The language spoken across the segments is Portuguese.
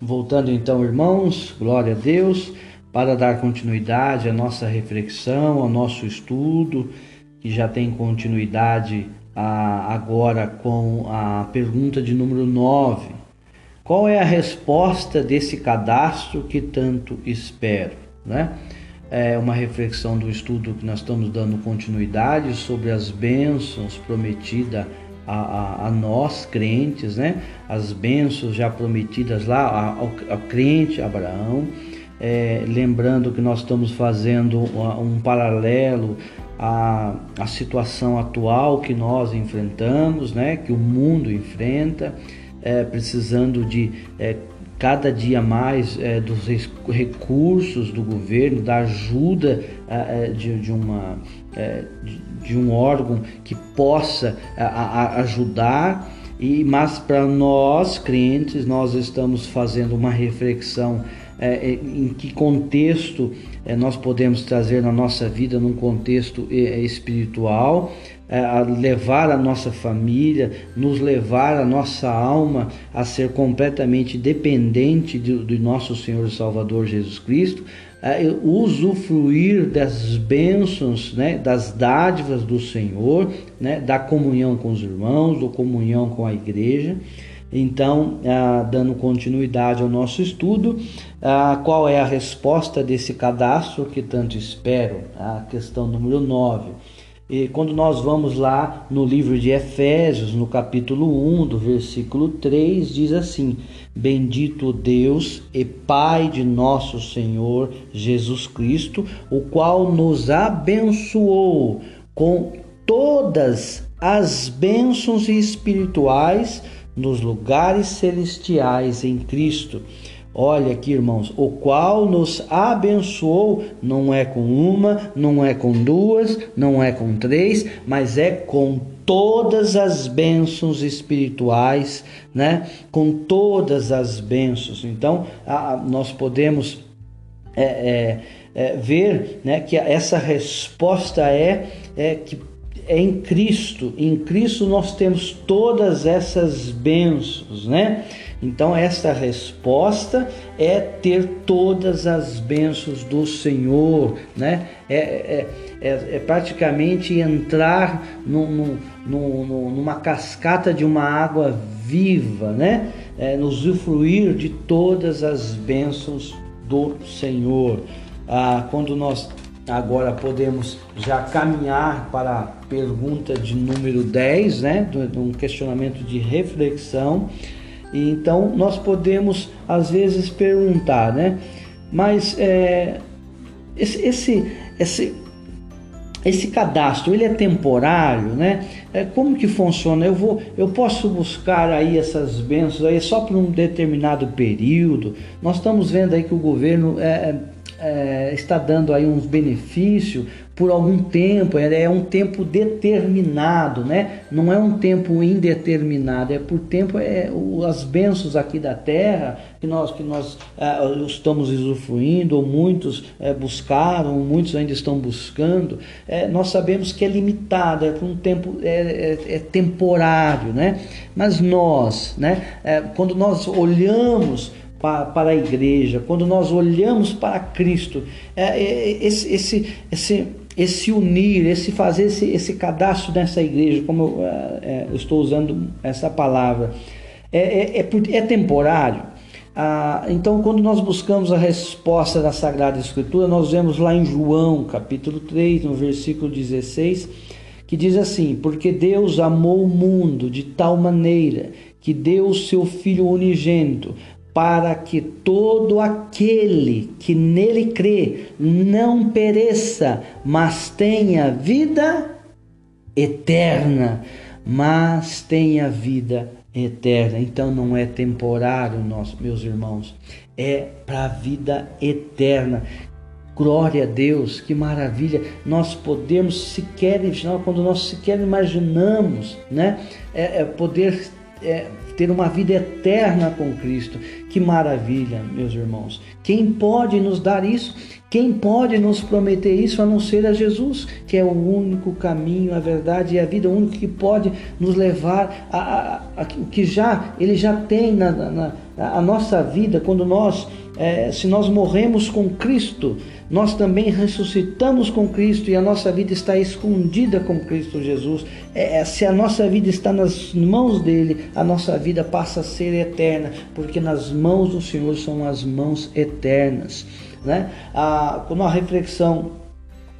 Voltando então, irmãos, glória a Deus, para dar continuidade à nossa reflexão, ao nosso estudo, que já tem continuidade a, agora com a pergunta de número 9. Qual é a resposta desse cadastro que tanto espero? Né? É uma reflexão do estudo que nós estamos dando continuidade sobre as bênçãos prometidas a, a, a, nós crentes, né? As bênçãos já prometidas lá ao, ao crente Abraão. É, lembrando que nós estamos fazendo um paralelo à, à situação atual que nós enfrentamos, né? Que o mundo enfrenta, é, precisando de é, cada dia mais é, dos recursos do governo, da ajuda é, de, de, uma, é, de, um órgão que possa a, a ajudar. E, mas para nós crentes, nós estamos fazendo uma reflexão é, em que contexto é, nós podemos trazer na nossa vida, num contexto é, espiritual, é, a levar a nossa família, nos levar a nossa alma a ser completamente dependente do, do nosso Senhor e Salvador Jesus Cristo, é, usufruir das bênçãos, né, das dádivas do Senhor, né, da comunhão com os irmãos, da comunhão com a igreja. Então, ah, dando continuidade ao nosso estudo, ah, qual é a resposta desse cadastro que tanto espero? A questão número 9. E quando nós vamos lá no livro de Efésios, no capítulo 1, do versículo 3, diz assim: Bendito Deus e Pai de nosso Senhor Jesus Cristo, o qual nos abençoou com todas as bênçãos espirituais nos lugares celestiais em Cristo Olha aqui, irmãos, o qual nos abençoou, não é com uma, não é com duas, não é com três, mas é com todas as bênçãos espirituais, né? Com todas as bênçãos. Então, a, a, nós podemos é, é, é, ver, né, que essa resposta é, é que é em Cristo. Em Cristo nós temos todas essas bênçãos, né? Então, esta resposta é ter todas as bênçãos do Senhor, né? É, é, é, é praticamente entrar num, num, numa cascata de uma água viva, né? É, nos usufruir de todas as bênçãos do Senhor. Ah, quando nós agora podemos já caminhar para a pergunta de número 10, né? De um questionamento de reflexão. E então nós podemos às vezes perguntar, né? Mas é, esse, esse, esse, esse cadastro ele é temporário, né? É, como que funciona? Eu vou, eu posso buscar aí essas bênçãos aí só por um determinado período. Nós estamos vendo aí que o governo é, é, está dando aí uns benefícios por algum tempo, é, um tempo determinado, né? Não é um tempo indeterminado, é por tempo, é as bênçãos aqui da terra que nós, que nós é, estamos usufruindo, ou muitos é, buscaram, muitos ainda estão buscando, é, nós sabemos que é limitado, é por um tempo, é, é, é temporário, né? Mas nós, né? quando nós olhamos para a igreja, quando nós olhamos para Cristo, esse, esse, esse, esse unir, esse fazer esse, esse cadastro nessa igreja, como eu, é, eu estou usando essa palavra, é, é, é, é temporário. Ah, então, quando nós buscamos a resposta da Sagrada Escritura, nós vemos lá em João, capítulo 3, no versículo 16, que diz assim: Porque Deus amou o mundo de tal maneira que deu o seu Filho unigênito, para que todo aquele que nele crê não pereça, mas tenha vida eterna, mas tenha vida eterna. Então não é temporário, nós, meus irmãos, é para a vida eterna. Glória a Deus, que maravilha! Nós podemos sequer, quando nós sequer imaginamos, né, é, é poder é, ter uma vida eterna com Cristo. Que maravilha, meus irmãos. Quem pode nos dar isso? Quem pode nos prometer isso a não ser a Jesus, que é o único caminho, a verdade e a vida, o único que pode nos levar a, que já ele já tem na, na, a nossa vida, quando nós, é, se nós morremos com Cristo, nós também ressuscitamos com Cristo e a nossa vida está escondida com Cristo Jesus. É, é, se a nossa vida está nas mãos dele, a nossa vida passa a ser eterna, porque nas mãos do Senhor são as mãos eternas. Né? A, como a reflexão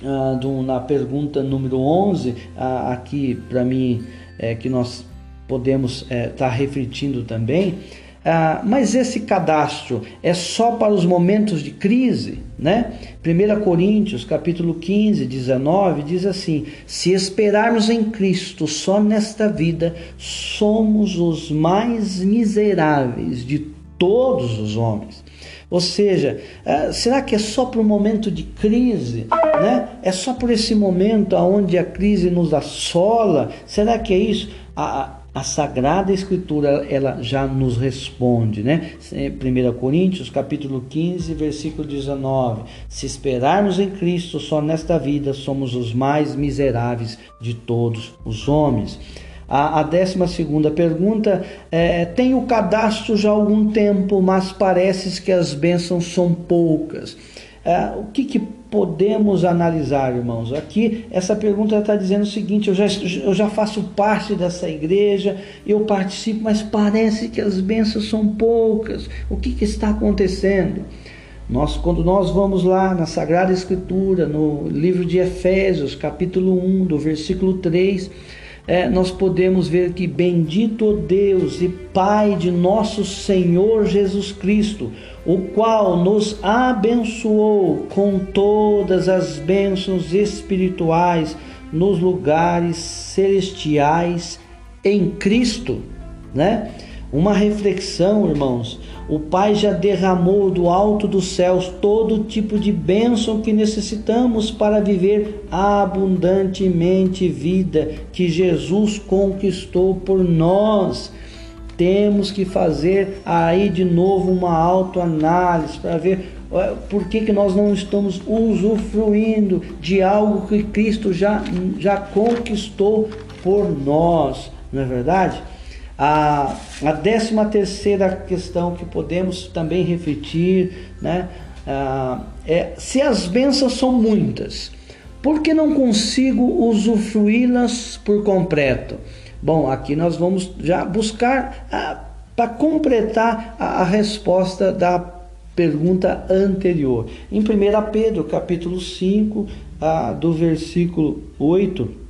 ah, do, na pergunta número 11, ah, aqui para mim, é, que nós podemos estar é, tá refletindo também, ah, mas esse cadastro é só para os momentos de crise, né? 1 Coríntios, capítulo 15, 19, diz assim: Se esperarmos em Cristo só nesta vida, somos os mais miseráveis de todos os homens. Ou seja, ah, será que é só para o momento de crise? Né? É só por esse momento onde a crise nos assola? Será que é isso? A Sagrada Escritura ela já nos responde, né? 1 Coríntios, capítulo 15, versículo 19. Se esperarmos em Cristo só nesta vida, somos os mais miseráveis de todos os homens. A, a décima segunda pergunta é, tem o cadastro já há algum tempo, mas parece que as bênçãos são poucas. É, o que, que podemos analisar, irmãos? Aqui, essa pergunta está dizendo o seguinte: eu já, eu já faço parte dessa igreja, eu participo, mas parece que as bênçãos são poucas. O que, que está acontecendo? Nós, quando nós vamos lá na Sagrada Escritura, no livro de Efésios, capítulo 1, do versículo 3, é, nós podemos ver que bendito Deus e Pai de nosso Senhor Jesus Cristo, o qual nos abençoou com todas as bênçãos espirituais nos lugares celestiais em Cristo, né? Uma reflexão, irmãos. O Pai já derramou do alto dos céus todo tipo de bênção que necessitamos para viver abundantemente vida que Jesus conquistou por nós temos que fazer aí de novo uma autoanálise para ver por que, que nós não estamos usufruindo de algo que Cristo já, já conquistou por nós, não é verdade? A, a décima terceira questão que podemos também refletir né, é se as bênçãos são muitas, por que não consigo usufruí-las por completo? Bom, aqui nós vamos já buscar para completar a, a resposta da pergunta anterior. Em 1 Pedro, capítulo 5, do versículo 8,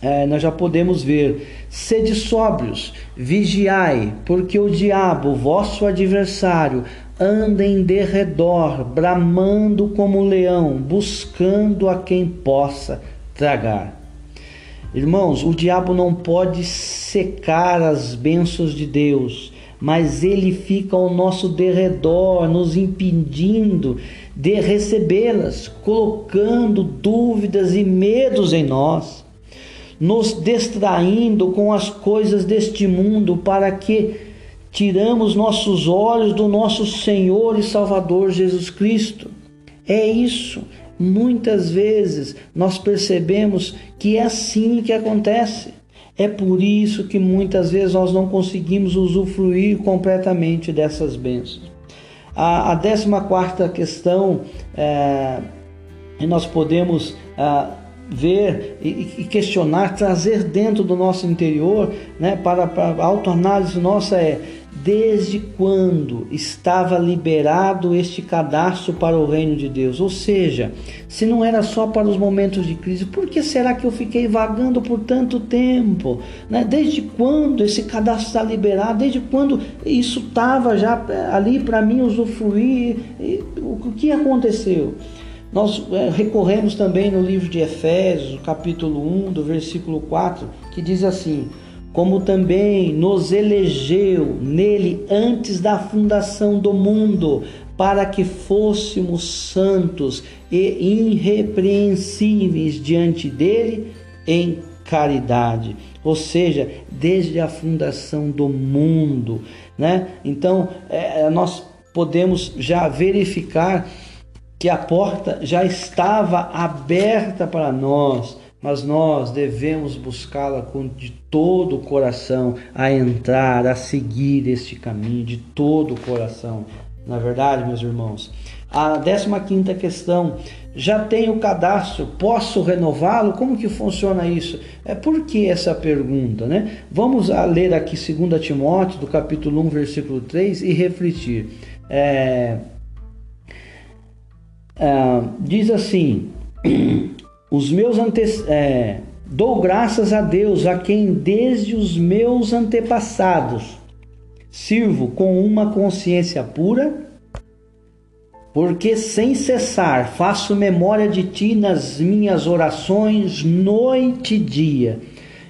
é, nós já podemos ver: sede sóbrios, vigiai, porque o diabo, vosso adversário, anda em derredor, bramando como um leão, buscando a quem possa tragar. Irmãos, o diabo não pode secar as bênçãos de Deus, mas ele fica ao nosso derredor, nos impedindo de recebê-las, colocando dúvidas e medos em nós, nos distraindo com as coisas deste mundo para que tiramos nossos olhos do nosso Senhor e Salvador Jesus Cristo. É isso, Muitas vezes nós percebemos que é assim que acontece. É por isso que muitas vezes nós não conseguimos usufruir completamente dessas bênçãos. A, a décima quarta questão é, nós podemos é, ver e, e, questionar, trazer dentro do nosso interior, né, para, para a autoanálise nossa é desde quando estava liberado este cadastro para o reino de Deus? Ou seja, se não era só para os momentos de crise, por que será que eu fiquei vagando por tanto tempo? Né? Desde quando esse cadastro está liberado? Desde quando isso estava já eh, ali para mim usufruir? O que aconteceu? Nós eh, recorremos também no livro de Efésios, capítulo 1, do versículo 4, que diz assim: como também nos elegeu nele antes da fundação do mundo, para que fôssemos santos e irrepreensíveis diante dele em caridade. Ou seja, desde a fundação do mundo, né? Então, é, nós podemos já verificar que a porta já estava aberta para nós mas nós devemos buscá-la de todo o coração, a entrar, a seguir este caminho de todo o coração. Na é verdade, meus irmãos, a 15 questão, já tenho o cadastro, posso renová-lo? Como que funciona isso? É por que essa pergunta, né? Vamos ler aqui 2 Timóteo, do capítulo 1, versículo 3 e refletir. É, é, diz assim: Os meus ante, é, dou graças a Deus, a quem desde os meus antepassados sirvo com uma consciência pura, porque sem cessar faço memória de ti nas minhas orações noite e dia.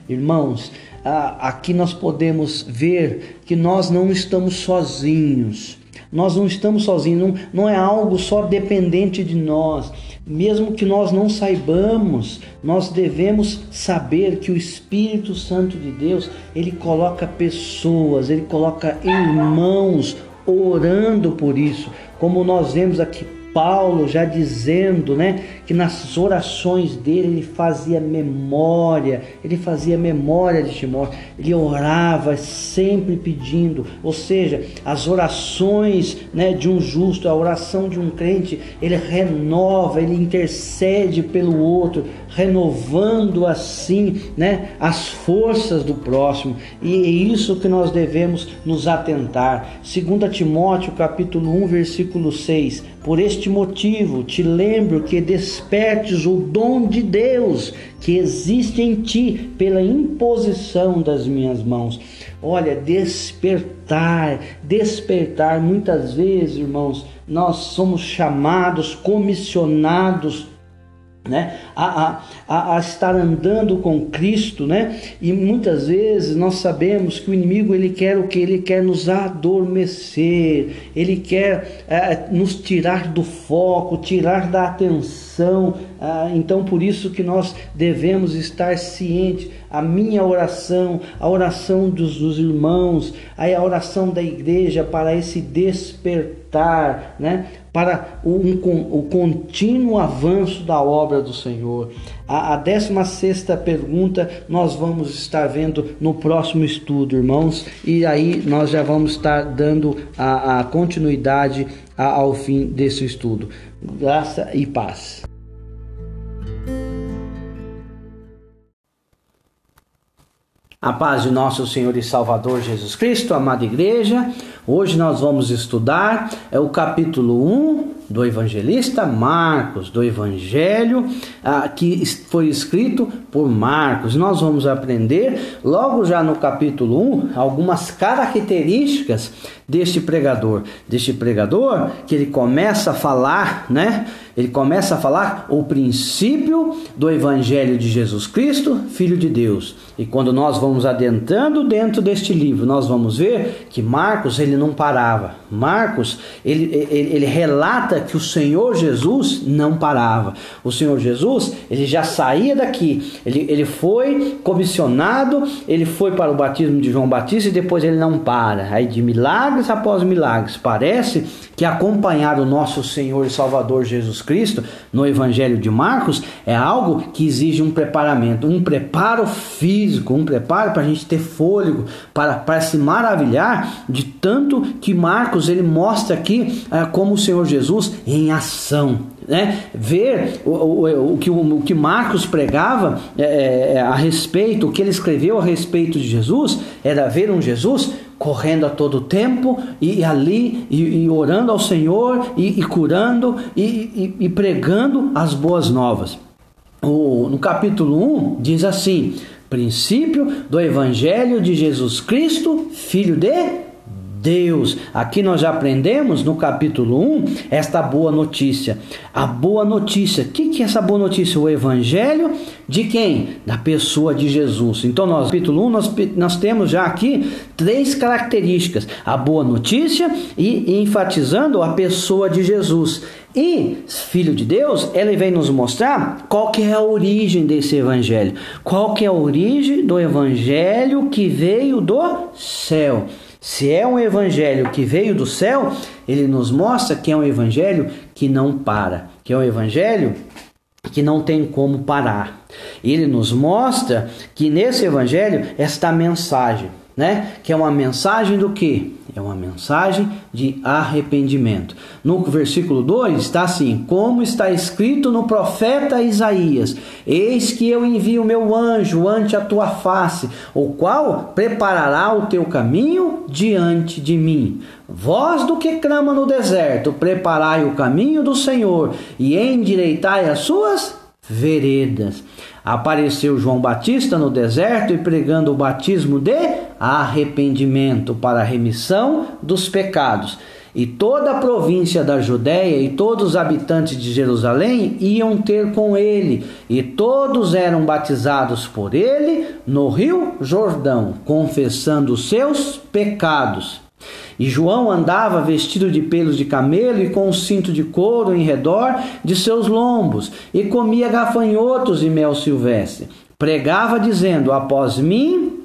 Irmãos, aqui nós podemos ver que nós não estamos sozinhos. Nós não estamos sozinhos, não, não é algo só dependente de nós. Mesmo que nós não saibamos, nós devemos saber que o Espírito Santo de Deus, ele coloca pessoas, ele coloca irmãos orando por isso, como nós vemos aqui Paulo já dizendo, né, que nas orações dele ele fazia memória, ele fazia memória de Timóteo, ele orava sempre pedindo, ou seja, as orações, né, de um justo, a oração de um crente, ele renova, ele intercede pelo outro, renovando assim, né, as forças do próximo. E é isso que nós devemos nos atentar. 2 Timóteo, capítulo 1, versículo 6. Por este motivo, te lembro que despertes o dom de Deus que existe em ti pela imposição das minhas mãos. Olha, despertar, despertar. Muitas vezes, irmãos, nós somos chamados, comissionados né? A, a, a, estar andando com Cristo, né? E muitas vezes nós sabemos que o inimigo ele quer o que ele quer nos adormecer, ele quer é, nos tirar do foco, tirar da atenção. Ah, então por isso que nós devemos estar cientes. A minha oração, a oração dos, dos irmãos, a oração da igreja para esse despertar, né? Para um, o contínuo avanço da obra do Senhor. A, a 16 pergunta nós vamos estar vendo no próximo estudo, irmãos, e aí nós já vamos estar dando a, a continuidade ao fim desse estudo. Graça e paz. A paz de nosso Senhor e Salvador Jesus Cristo, amada igreja. Hoje nós vamos estudar é o capítulo 1 do evangelista Marcos, do evangelho ah, que foi escrito por Marcos. Nós vamos aprender logo já no capítulo 1 algumas características deste pregador, deste pregador que ele começa a falar, né? Ele começa a falar o princípio do evangelho de Jesus Cristo, filho de Deus. E quando nós vamos adentrando dentro deste livro, nós vamos ver que Marcos ele não parava. Marcos ele, ele, ele relata que o Senhor Jesus não parava. O Senhor Jesus ele já saía daqui. Ele, ele foi comissionado, ele foi para o batismo de João Batista e depois ele não para. Aí de milagres após milagres. Parece que acompanhar o nosso Senhor e Salvador Jesus Cristo no Evangelho de Marcos é algo que exige um preparamento, um preparo físico, um preparo para a gente ter fôlego, para, para se maravilhar de tanto que Marcos ele mostra aqui é, como o Senhor Jesus em ação. Né? Ver o, o, o, que, o, que Marcos pregava é, é, a respeito, o que ele escreveu a respeito de Jesus, era ver um Jesus correndo a todo tempo e, ali e, e orando ao Senhor e, e curando e, e, pregando as boas novas. O, no capítulo 1 diz assim: princípio do Evangelho de Jesus Cristo, Filho de Deus. Aqui nós já aprendemos no capítulo 1 esta boa notícia. A boa notícia. O que, que é essa boa notícia? O evangelho de quem? Da pessoa de Jesus. Então, no capítulo 1, nós, nós temos já aqui três características: a boa notícia e, e enfatizando a pessoa de Jesus. E, filho de Deus, ele vem nos mostrar qual que é a origem desse evangelho. Qual que é a origem do evangelho que veio do céu. Se é um evangelho que veio do céu, ele nos mostra que é um evangelho que não para, que é um evangelho que não tem como parar. Ele nos mostra que nesse evangelho esta mensagem, né, que é uma mensagem do que? É uma mensagem de arrependimento. No versículo 2 está assim: Como está escrito no profeta Isaías: Eis que eu envio meu anjo ante a tua face, o qual preparará o teu caminho diante de mim. Voz do que clama no deserto: Preparai o caminho do Senhor e endireitai as suas veredas. Apareceu João Batista no deserto e pregando o batismo de arrependimento para a remissão dos pecados. E toda a província da Judéia e todos os habitantes de Jerusalém iam ter com ele, e todos eram batizados por ele no rio Jordão, confessando os seus pecados. E João andava vestido de pelos de camelo e com um cinto de couro em redor de seus lombos, e comia gafanhotos e mel silvestre. Pregava dizendo: Após mim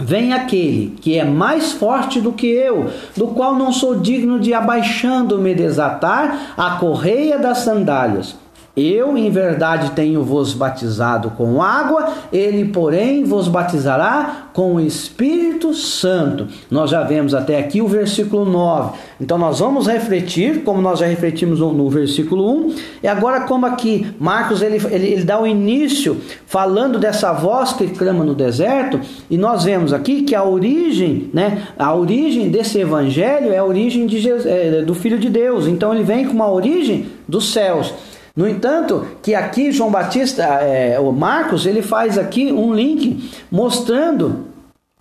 Vem aquele que é mais forte do que eu, do qual não sou digno de abaixando-me desatar a correia das sandálias. Eu, em verdade, tenho vos batizado com água, ele, porém, vos batizará com o Espírito Santo. Nós já vemos até aqui o versículo 9. Então, nós vamos refletir, como nós já refletimos no, versículo 1, e agora, como aqui Marcos ele, ele, ele dá o início falando dessa voz que clama no deserto, e nós vemos aqui que a origem, né, a origem desse evangelho é a origem de é, do Filho de Deus. Então, ele vem com uma origem dos céus. No entanto, que aqui João Batista, é, o Marcos, ele faz aqui um link mostrando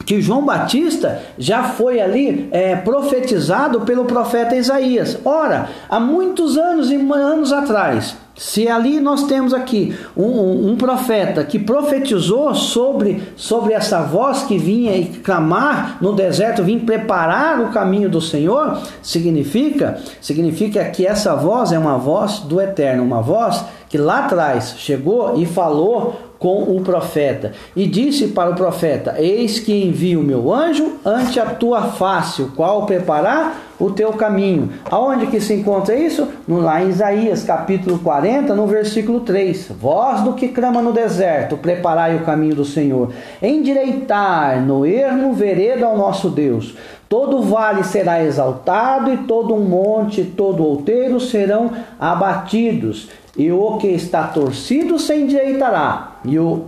que João Batista já foi ali é, profetizado pelo profeta Isaías. Ora, há muitos anos e anos atrás, se ali nós temos aqui um, um, um, profeta que profetizou sobre, sobre essa voz que vinha e clamar no deserto, vinha preparar o caminho do Senhor, significa, significa que essa voz é uma voz do Eterno, uma voz que lá atrás chegou e falou com o profeta e disse para o profeta: Eis que envio o meu anjo ante a tua face, o qual preparar o teu caminho. Aonde que se encontra isso? No, lá em Isaías, capítulo 40, no versículo 3. Voz do que clama no deserto, preparai o caminho do Senhor. Endireitar no ermo vereda ao nosso Deus. Todo vale será exaltado e todo um monte, todo outeiro serão abatidos. E o que está torcido se endireitará, e o,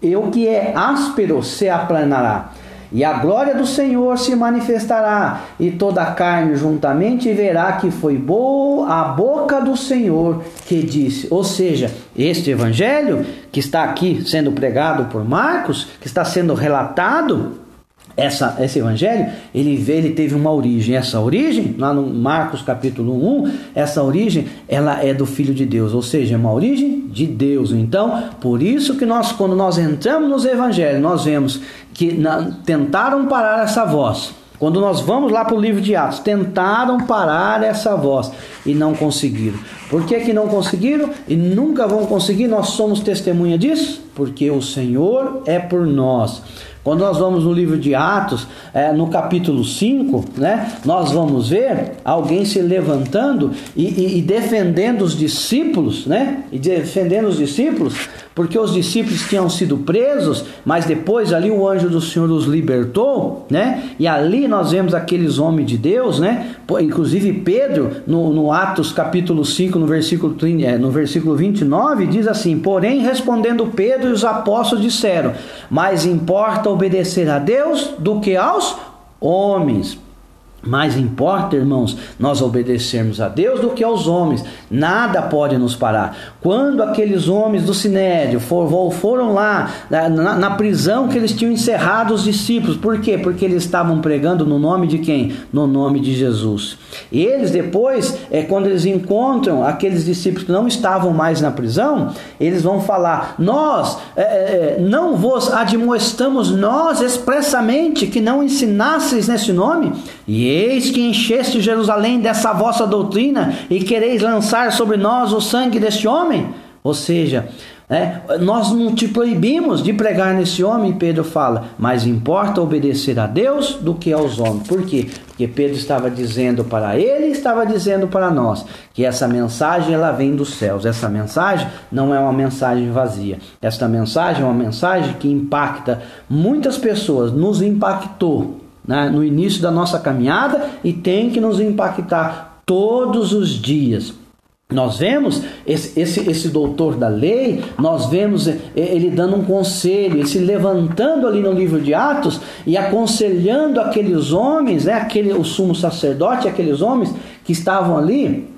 e o que é áspero se aplanará. E a glória do Senhor se manifestará, e toda a carne juntamente verá que foi boa a boca do Senhor que disse. Ou seja, este evangelho que está aqui sendo pregado por Marcos, que está sendo relatado, essa, esse evangelho, ele, ele teve uma origem. Essa origem, lá no Marcos capítulo 1, essa origem, ela é do Filho de Deus, ou seja, é uma origem de Deus. Então, por isso que nós, quando nós entramos nos evangelhos, nós vemos que na, tentaram parar essa voz. Quando nós vamos lá para o livro de Atos, tentaram parar essa voz e não conseguiram. Por que, que não conseguiram e nunca vão conseguir? Nós somos testemunha disso? Porque o Senhor é por nós. Quando nós vamos no livro de Atos, é, no capítulo 5, né, nós vamos ver alguém se levantando e, e, e defendendo os discípulos, né, e defendendo os discípulos, porque os discípulos tinham sido presos, mas depois ali o anjo do Senhor os libertou, né? E ali nós vemos aqueles homens de Deus, né? Inclusive Pedro, no, no Atos capítulo 5, no versículo, é, no versículo 29, diz assim: Porém, respondendo Pedro e os apóstolos disseram: Mais importa obedecer a Deus do que aos homens. Mais importa, irmãos, nós obedecermos a Deus do que aos homens. Nada pode nos parar. Quando aqueles homens do Sinédrio for, foram lá na, prisão que eles tinham encerrado os discípulos, por quê? Porque eles estavam pregando no nome de quem? No nome de Jesus. E eles depois, é, quando eles encontram aqueles discípulos que não estavam mais na prisão, eles vão falar: Nós é, é, não vos admoestamos nós expressamente que não ensinasseis nesse nome. E eis que encheste Jerusalém dessa vossa doutrina e quereis lançar sobre nós o sangue deste homem? Ou seja, É, nós não te proibimos de pregar nesse homem, Pedro fala, mas importa obedecer a Deus do que aos homens. Por quê? Porque Pedro estava dizendo para ele estava dizendo para nós que essa mensagem ela vem dos céus. Essa mensagem não é uma mensagem vazia. Esta mensagem é uma mensagem que impacta muitas pessoas, nos impactou né, no início da nossa caminhada e tem que nos impactar todos os dias. Nós vemos esse, esse, esse doutor da lei, nós vemos ele dando um conselho, ele se levantando ali no livro de Atos e aconselhando aqueles homens, né, aquele, o sumo sacerdote, aqueles homens que estavam ali,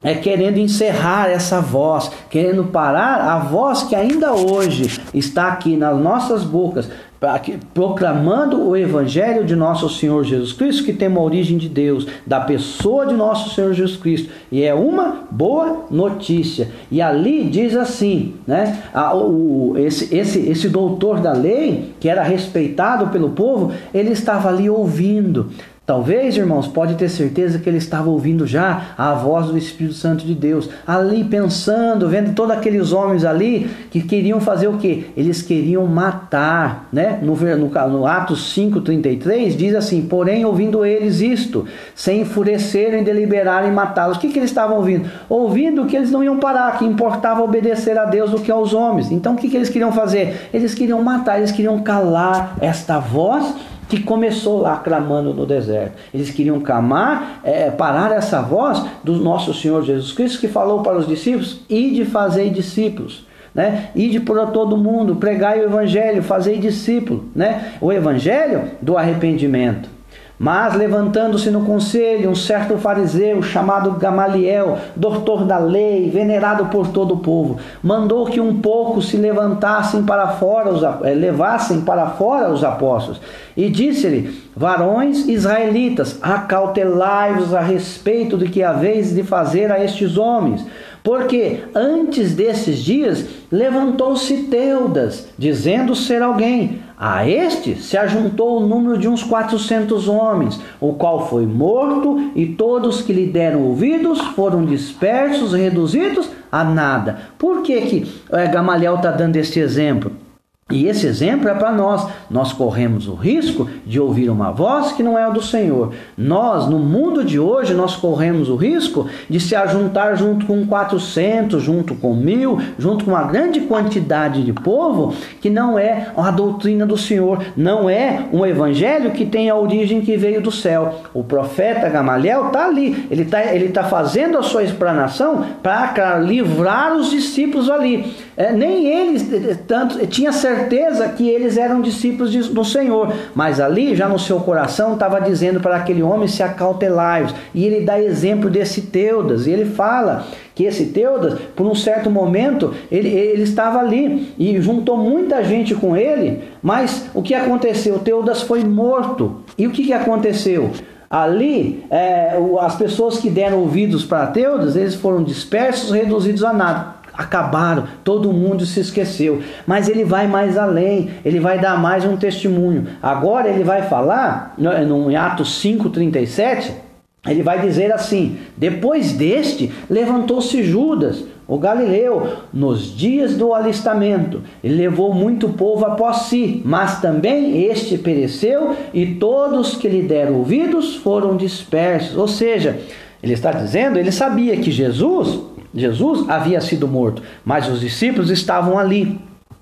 é querendo encerrar essa voz, querendo parar a voz que ainda hoje está aqui nas nossas bocas, proclamando o evangelho de nosso Senhor Jesus Cristo, que tem uma origem de Deus, da pessoa de nosso Senhor Jesus Cristo, e é uma boa notícia. E ali diz assim, né, a, o, esse, esse, esse doutor da lei, que era respeitado pelo povo, ele estava ali ouvindo. Talvez, irmãos, pode ter certeza que ele estava ouvindo já a voz do Espírito Santo de Deus, ali pensando, vendo todos aqueles homens ali que queriam fazer o que? Eles queriam matar, né? No, no, no Atos 5,33 diz assim: Porém, ouvindo eles isto, sem enfurecerem, deliberarem matá-los. O que, que eles estavam ouvindo? Ouvindo que eles não iam parar, que importava obedecer a Deus do que aos homens. Então, o que, que eles queriam fazer? Eles queriam matar, eles queriam calar esta voz que começou lá clamando no deserto. Eles queriam clamar, é, parar essa voz do nosso Senhor Jesus Cristo que falou para os discípulos: e de fazer discípulos. Né? Ide por todo mundo, pregai o evangelho, fazei discípulo, né? O evangelho do arrependimento. Mas levantando-se no conselho um certo fariseu chamado Gamaliel, doutor da lei, venerado por todo o povo, mandou que um pouco se levantassem para fora, os, eh, levassem para fora os apóstolos, e disse-lhe: Varões israelitas, acautelai-vos a respeito do que haveis de fazer a estes homens porque antes desses dias levantou-se Teudas, dizendo ser alguém. A este se ajuntou o número de uns quatrocentos homens, o qual foi morto, e todos que lhe deram ouvidos foram dispersos, reduzidos a nada. Por que, que é, Gamaliel está dando este exemplo? E esse exemplo é para nós. Nós corremos o risco de ouvir uma voz que não é a do Senhor. Nós, no mundo de hoje, nós corremos o risco de se ajuntar junto com 400, junto com mil, junto com uma grande quantidade de povo que não é a doutrina do Senhor, não é um evangelho que tem a origem que veio do céu. O profeta Gamaliel está ali, ele está ele tá fazendo a sua explanação para livrar os discípulos ali. É, nem eles eh, eh, tanto tinha certeza que eles eram discípulos de, do Senhor, mas ali já no seu coração estava dizendo para aquele homem se acautelai E ele dá exemplo desse Teudas, e ele fala que esse Teudas, por um certo momento, ele, ele estava ali e juntou muita gente com ele, mas o que aconteceu? Teudas foi morto. E o que, que aconteceu? Ali, é, as pessoas que deram ouvidos para Teudas, eles foram dispersos, reduzidos a nada acabaram, todo mundo se esqueceu. Mas ele vai mais além, ele vai dar mais um testemunho. Agora ele vai falar, no, em Atos 5,37, ele vai dizer assim: Depois deste, levantou-se Judas, o Galileu, nos dias do alistamento. Ele levou muito povo após si, mas também este pereceu, e todos que lhe deram ouvidos foram dispersos. Ou seja, ele está dizendo, ele sabia que Jesus Jesus havia sido morto, mas os discípulos estavam ali.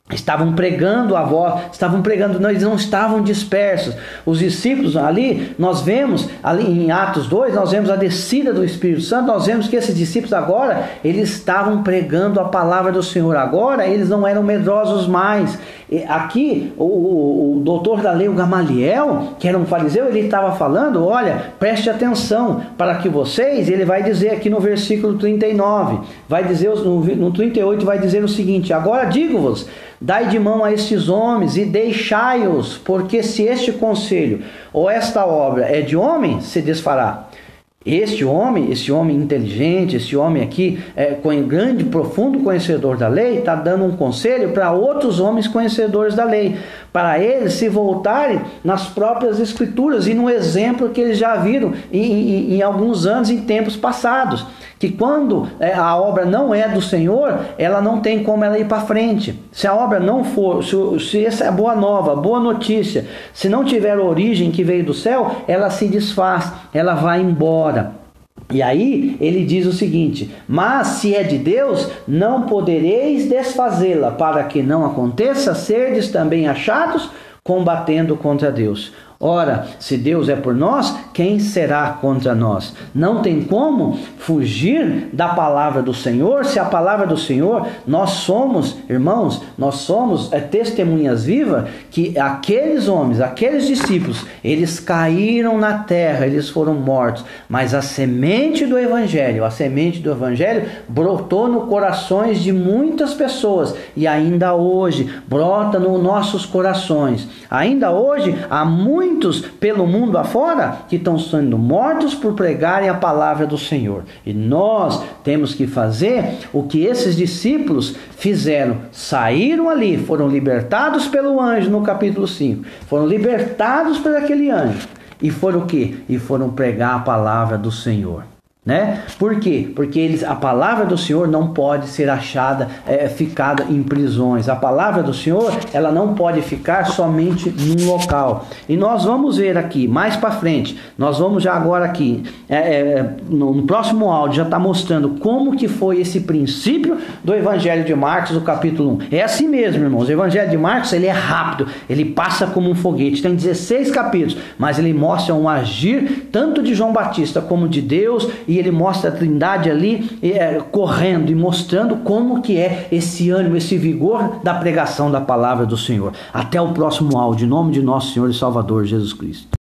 Estavam pregando a voz, estavam pregando, não, eles não estavam dispersos. Os discípulos ali, nós vemos, ali em Atos 2, nós vemos a descida do Espírito Santo, nós vemos que esses discípulos agora, eles estavam pregando a palavra do Senhor. Agora, eles não eram medrosos mais, Aqui, o, o, o, doutor da lei, o Gamaliel, que era um fariseu, ele estava falando: olha, preste atenção para que vocês, ele vai dizer aqui no versículo 39, vai dizer no, no 38, vai dizer o seguinte: agora digo-vos, dai de mão a estes homens e deixai-os, porque se este conselho ou esta obra é de homem, se desfará. Este homem, esse homem inteligente, esse homem aqui, é, com grande, profundo conhecedor da lei, está dando um conselho para outros homens conhecedores da lei. para eles se voltarem nas próprias escrituras e no exemplo que eles já viram em, em, em alguns anos, em tempos passados. Que quando é, a obra não é do Senhor, ela não tem como ela ir para frente. Se a obra não for, se, se essa é boa nova, boa notícia, se não tiver origem que veio do céu, ela se desfaz, ela vai embora. E aí ele diz o seguinte: Mas se é de Deus, não podereis desfazê-la, para que não aconteça serdes também achados combatendo contra Deus. Ora, se Deus é por nós, quem será contra nós? Não tem como fugir da palavra do Senhor. Se a palavra do Senhor, nós somos, irmãos, nós somos é, testemunhas vivas que aqueles homens, aqueles discípulos, eles caíram na terra, eles foram mortos, mas a semente do evangelho, a semente do evangelho brotou no corações de muitas pessoas e ainda hoje brota nos nossos corações. Ainda hoje há muitos muitos pelo mundo afora que estão sendo mortos por pregarem a palavra do Senhor. E nós temos que fazer o que esses discípulos fizeram. Saíram ali, foram libertados pelo anjo no capítulo 5. Foram libertados por aquele anjo. E foram o que? E foram pregar a palavra do Senhor. Né? Por quê? Porque eles, a palavra do Senhor não pode ser achada, é, ficada em prisões. A palavra do Senhor, ela não pode ficar somente num local. E nós vamos ver aqui, mais para frente, nós vamos já agora aqui, é, é, no, no, próximo áudio, já está mostrando como que foi esse princípio do Evangelho de Marcos, no capítulo 1. É assim mesmo, irmãos. O Evangelho de Marcos, ele é rápido, ele passa como um foguete. Tem 16 capítulos, mas ele mostra um agir tanto de João Batista como de Deus e ele mostra a Trindade ali é, correndo e mostrando como que é esse ânimo, esse vigor da pregação da palavra do Senhor. Até o próximo áudio, em nome de nosso Senhor e Salvador Jesus Cristo.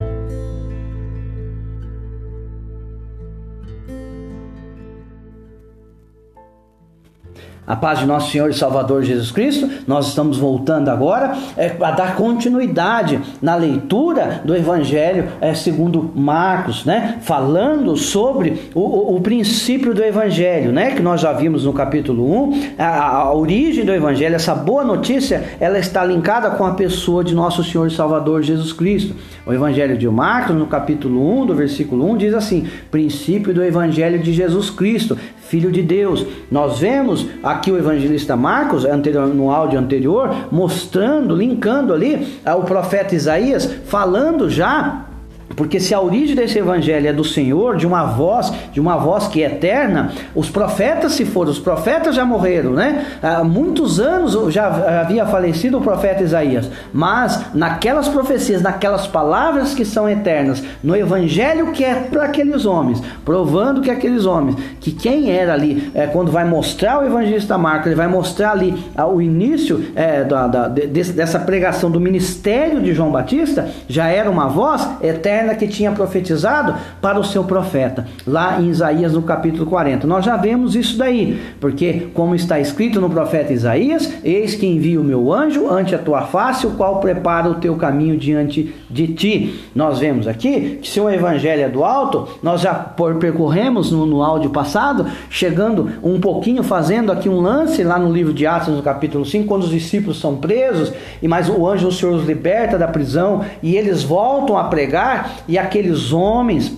A paz de nosso Senhor e Salvador Jesus Cristo, nós estamos voltando agora é, a dar continuidade na leitura do Evangelho é, segundo Marcos, né? Falando sobre o, o, o, princípio do Evangelho, né? Que nós já vimos no capítulo 1, a, a, origem do Evangelho, essa boa notícia, ela está linkada com a pessoa de nosso Senhor e Salvador Jesus Cristo. O Evangelho de Marcos, no capítulo 1, do versículo 1, diz assim: princípio do Evangelho de Jesus Cristo, Filho de Deus. Nós vemos aqui o evangelista Marcos, anterior, no áudio anterior, mostrando, linkando ali o profeta Isaías, falando já porque se a origem desse evangelho é do Senhor, de uma voz, de uma voz que é eterna, os profetas se foram, os profetas já morreram, né? Há muitos anos já havia falecido o profeta Isaías, mas naquelas profecias, naquelas palavras que são eternas, no evangelho que é para aqueles homens, provando que aqueles homens, que quem era ali, é, quando vai mostrar o evangelista Marcos, ele vai mostrar ali ah, o início é, da, da, de, dessa pregação do ministério de João Batista, já era uma voz eterna que tinha profetizado para o seu profeta, lá em Isaías no capítulo 40. Nós já vemos isso daí, porque como está escrito no profeta Isaías, eis que envio o meu anjo ante a tua face, o qual prepara o teu caminho diante de ti. Nós vemos aqui que se o evangelho é do alto, nós já percorremos no, no áudio passado, chegando um pouquinho, fazendo aqui um lance lá no livro de Atos, no capítulo 5, quando os discípulos são presos, e mais o anjo, o Senhor, os liberta da prisão, e eles voltam a pregar, e aqueles homens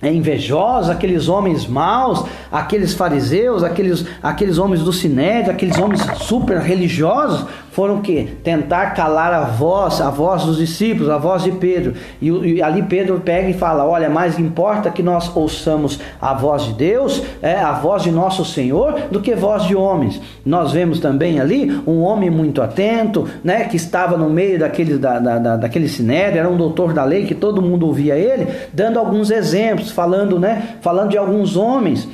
é, invejosos, aqueles homens maus, aqueles fariseus, aqueles, aqueles homens do sinédrio, aqueles homens super religiosos, foram que? Tentar calar a voz, a voz dos discípulos, a voz de Pedro. E, e, ali Pedro pega e fala: Olha, mais importa que nós ouçamos a voz de Deus, é, a voz de nosso Senhor, do que voz de homens. Nós vemos também ali um homem muito atento, né, que estava no meio daquele, da, da, da, daquele sinédrio, era um doutor da lei que todo mundo ouvia ele, dando alguns exemplos, falando, né, falando de alguns homens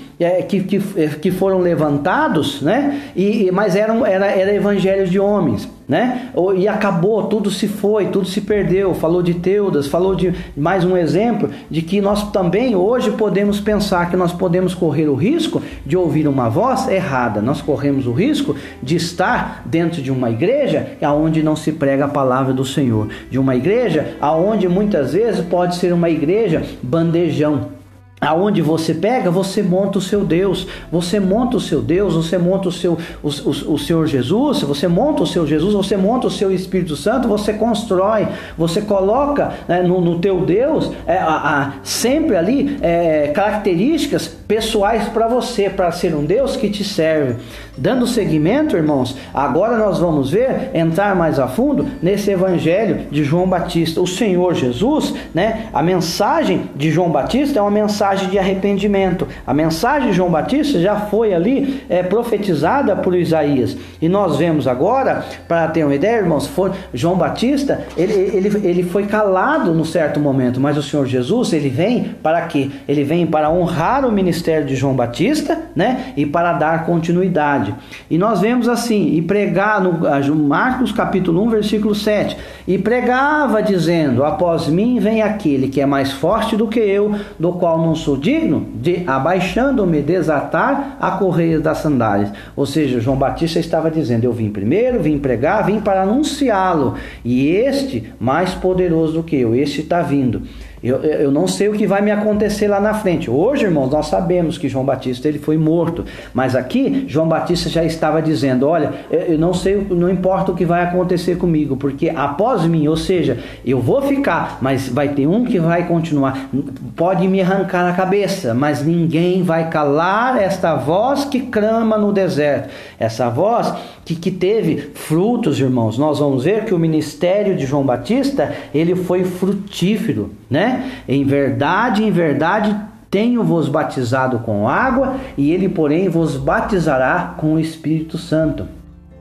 que, que, é, que foram levantados, né? E, mas eram era, era evangelhos de homens, né? E acabou, tudo se foi, tudo se perdeu. Falou de Teudas, falou de mais um exemplo de que nós também hoje podemos pensar que nós podemos correr o risco de ouvir uma voz errada. Nós corremos o risco de estar dentro de uma igreja aonde não se prega a palavra do Senhor, de uma igreja aonde muitas vezes pode ser uma igreja bandejão aonde você pega, você monta o seu Deus, você monta o seu Deus, você monta o seu o, o, o Senhor Jesus, você monta o seu Jesus, você monta o seu Espírito Santo, você constrói, você coloca né, no, no, teu Deus é, a, a, sempre ali é, características pessoais para você, para ser um Deus que te serve. Dando seguimento, irmãos, agora nós vamos ver, entrar mais a fundo nesse evangelho de João Batista. O Senhor Jesus, né? A mensagem de João Batista é uma mensagem de arrependimento. A mensagem de João Batista já foi ali é, profetizada por Isaías. E nós vemos agora, para ter uma ideia, irmãos, foi, João Batista, ele, ele, ele foi calado num certo momento, mas o Senhor Jesus, ele vem para quê? Ele vem para honrar o ministério de João Batista, né? E para dar continuidade. E nós vemos assim, e pregar no Marcos capítulo 1, versículo 7, e pregava dizendo: Após mim vem aquele que é mais forte do que eu, do qual não sou digno de abaixando-me desatar a correia das sandálias. Ou seja, João Batista estava dizendo: Eu vim primeiro, vim pregar, vim para anunciá-lo, e este mais poderoso do que eu, este está vindo. Eu, eu não sei o que vai me acontecer lá na frente. Hoje, irmãos, nós sabemos que João Batista ele foi morto, mas aqui João Batista já estava dizendo: Olha, eu não sei, não importa o que vai acontecer comigo, porque após mim, ou seja, eu vou ficar, mas vai ter um que vai continuar. Pode me arrancar a cabeça, mas ninguém vai calar esta voz que clama no deserto. Essa voz que, que teve frutos, irmãos. Nós vamos ver que o ministério de João Batista ele foi frutífero, né? Em verdade, em verdade, tenho-vos batizado com água, e ele, porém, vos batizará com o Espírito Santo.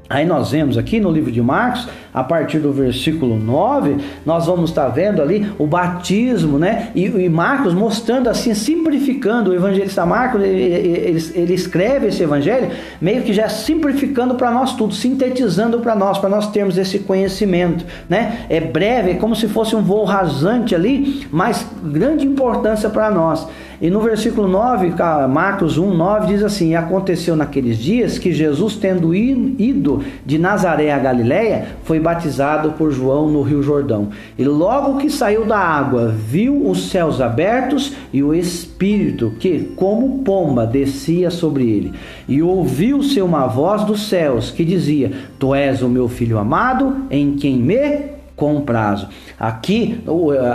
Aí nós vemos aqui no livro de Marcos, a partir do versículo 9, nós vamos estar vendo ali o batismo, né? E, e Marcos mostrando assim, simplificando, o evangelista Marcos, ele, ele, ele escreve esse evangelho meio que já simplificando para nós tudo, sintetizando para nós, para nós termos esse conhecimento, né? É breve, é como se fosse um voo rasante ali, mas grande importância para nós. E no versículo 9, Marcos 1, 9 diz assim: Aconteceu naqueles dias que Jesus, tendo ido de Nazaré a Galiléia, foi batizado por João no Rio Jordão. E logo que saiu da água, viu os céus abertos e o Espírito que, como pomba, descia sobre ele. E ouviu-se uma voz dos céus que dizia: Tu és o meu filho amado, em quem me com prazo. Aqui,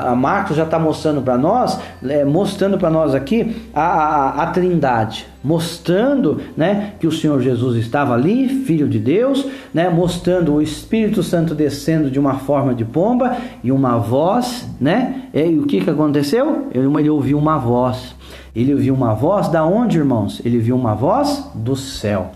a Marcos já está mostrando para nós, é, mostrando para nós aqui a, a, a, Trindade, mostrando, né, que o Senhor Jesus estava ali, Filho de Deus, né, mostrando o Espírito Santo descendo de uma forma de pomba e uma voz, né? E o que que aconteceu? Ele, ele ouviu uma voz. Ele ouviu uma voz da onde, irmãos? Ele viu uma voz do céu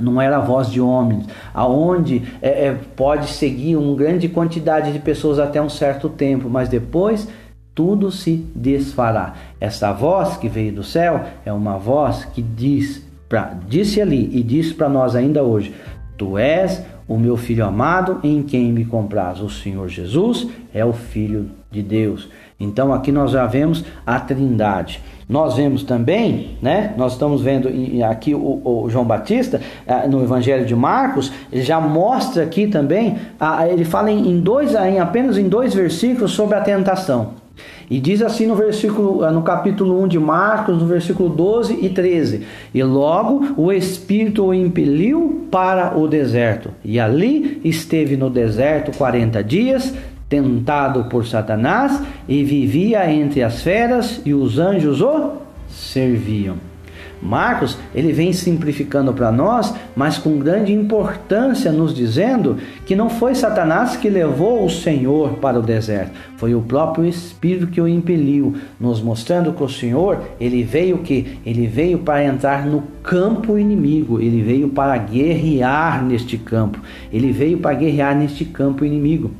não era a voz de homens, aonde é, é, pode seguir uma grande quantidade de pessoas até um certo tempo, mas depois tudo se desfará. Essa voz que veio do céu é uma voz que diz, pra, disse ali e diz para nós ainda hoje: Tu és o meu filho amado em quem me compraz. O Senhor Jesus é o Filho de Deus. Então aqui nós já vemos a Trindade. Nós vemos também, né? Nós estamos vendo aqui o, o João Batista ah, no Evangelho de Marcos, ele já mostra aqui também, ele fala em dois, em apenas em dois versículos sobre a tentação. E diz assim no versículo, ah, no capítulo 1 de Marcos, no versículo 12 e 13: E logo o Espírito o impeliu para o deserto, e ali esteve no deserto 40 dias, tentado por Satanás e vivia entre as feras e os anjos o serviam. Marcos, ele vem simplificando para nós, mas com grande importância nos dizendo que não foi Satanás que levou o Senhor para o deserto, foi o próprio Espírito que o impeliu, nos mostrando que o Senhor, ele veio que ele veio para entrar no campo inimigo, ele veio para guerrear neste campo. Ele veio para guerrear neste campo inimigo.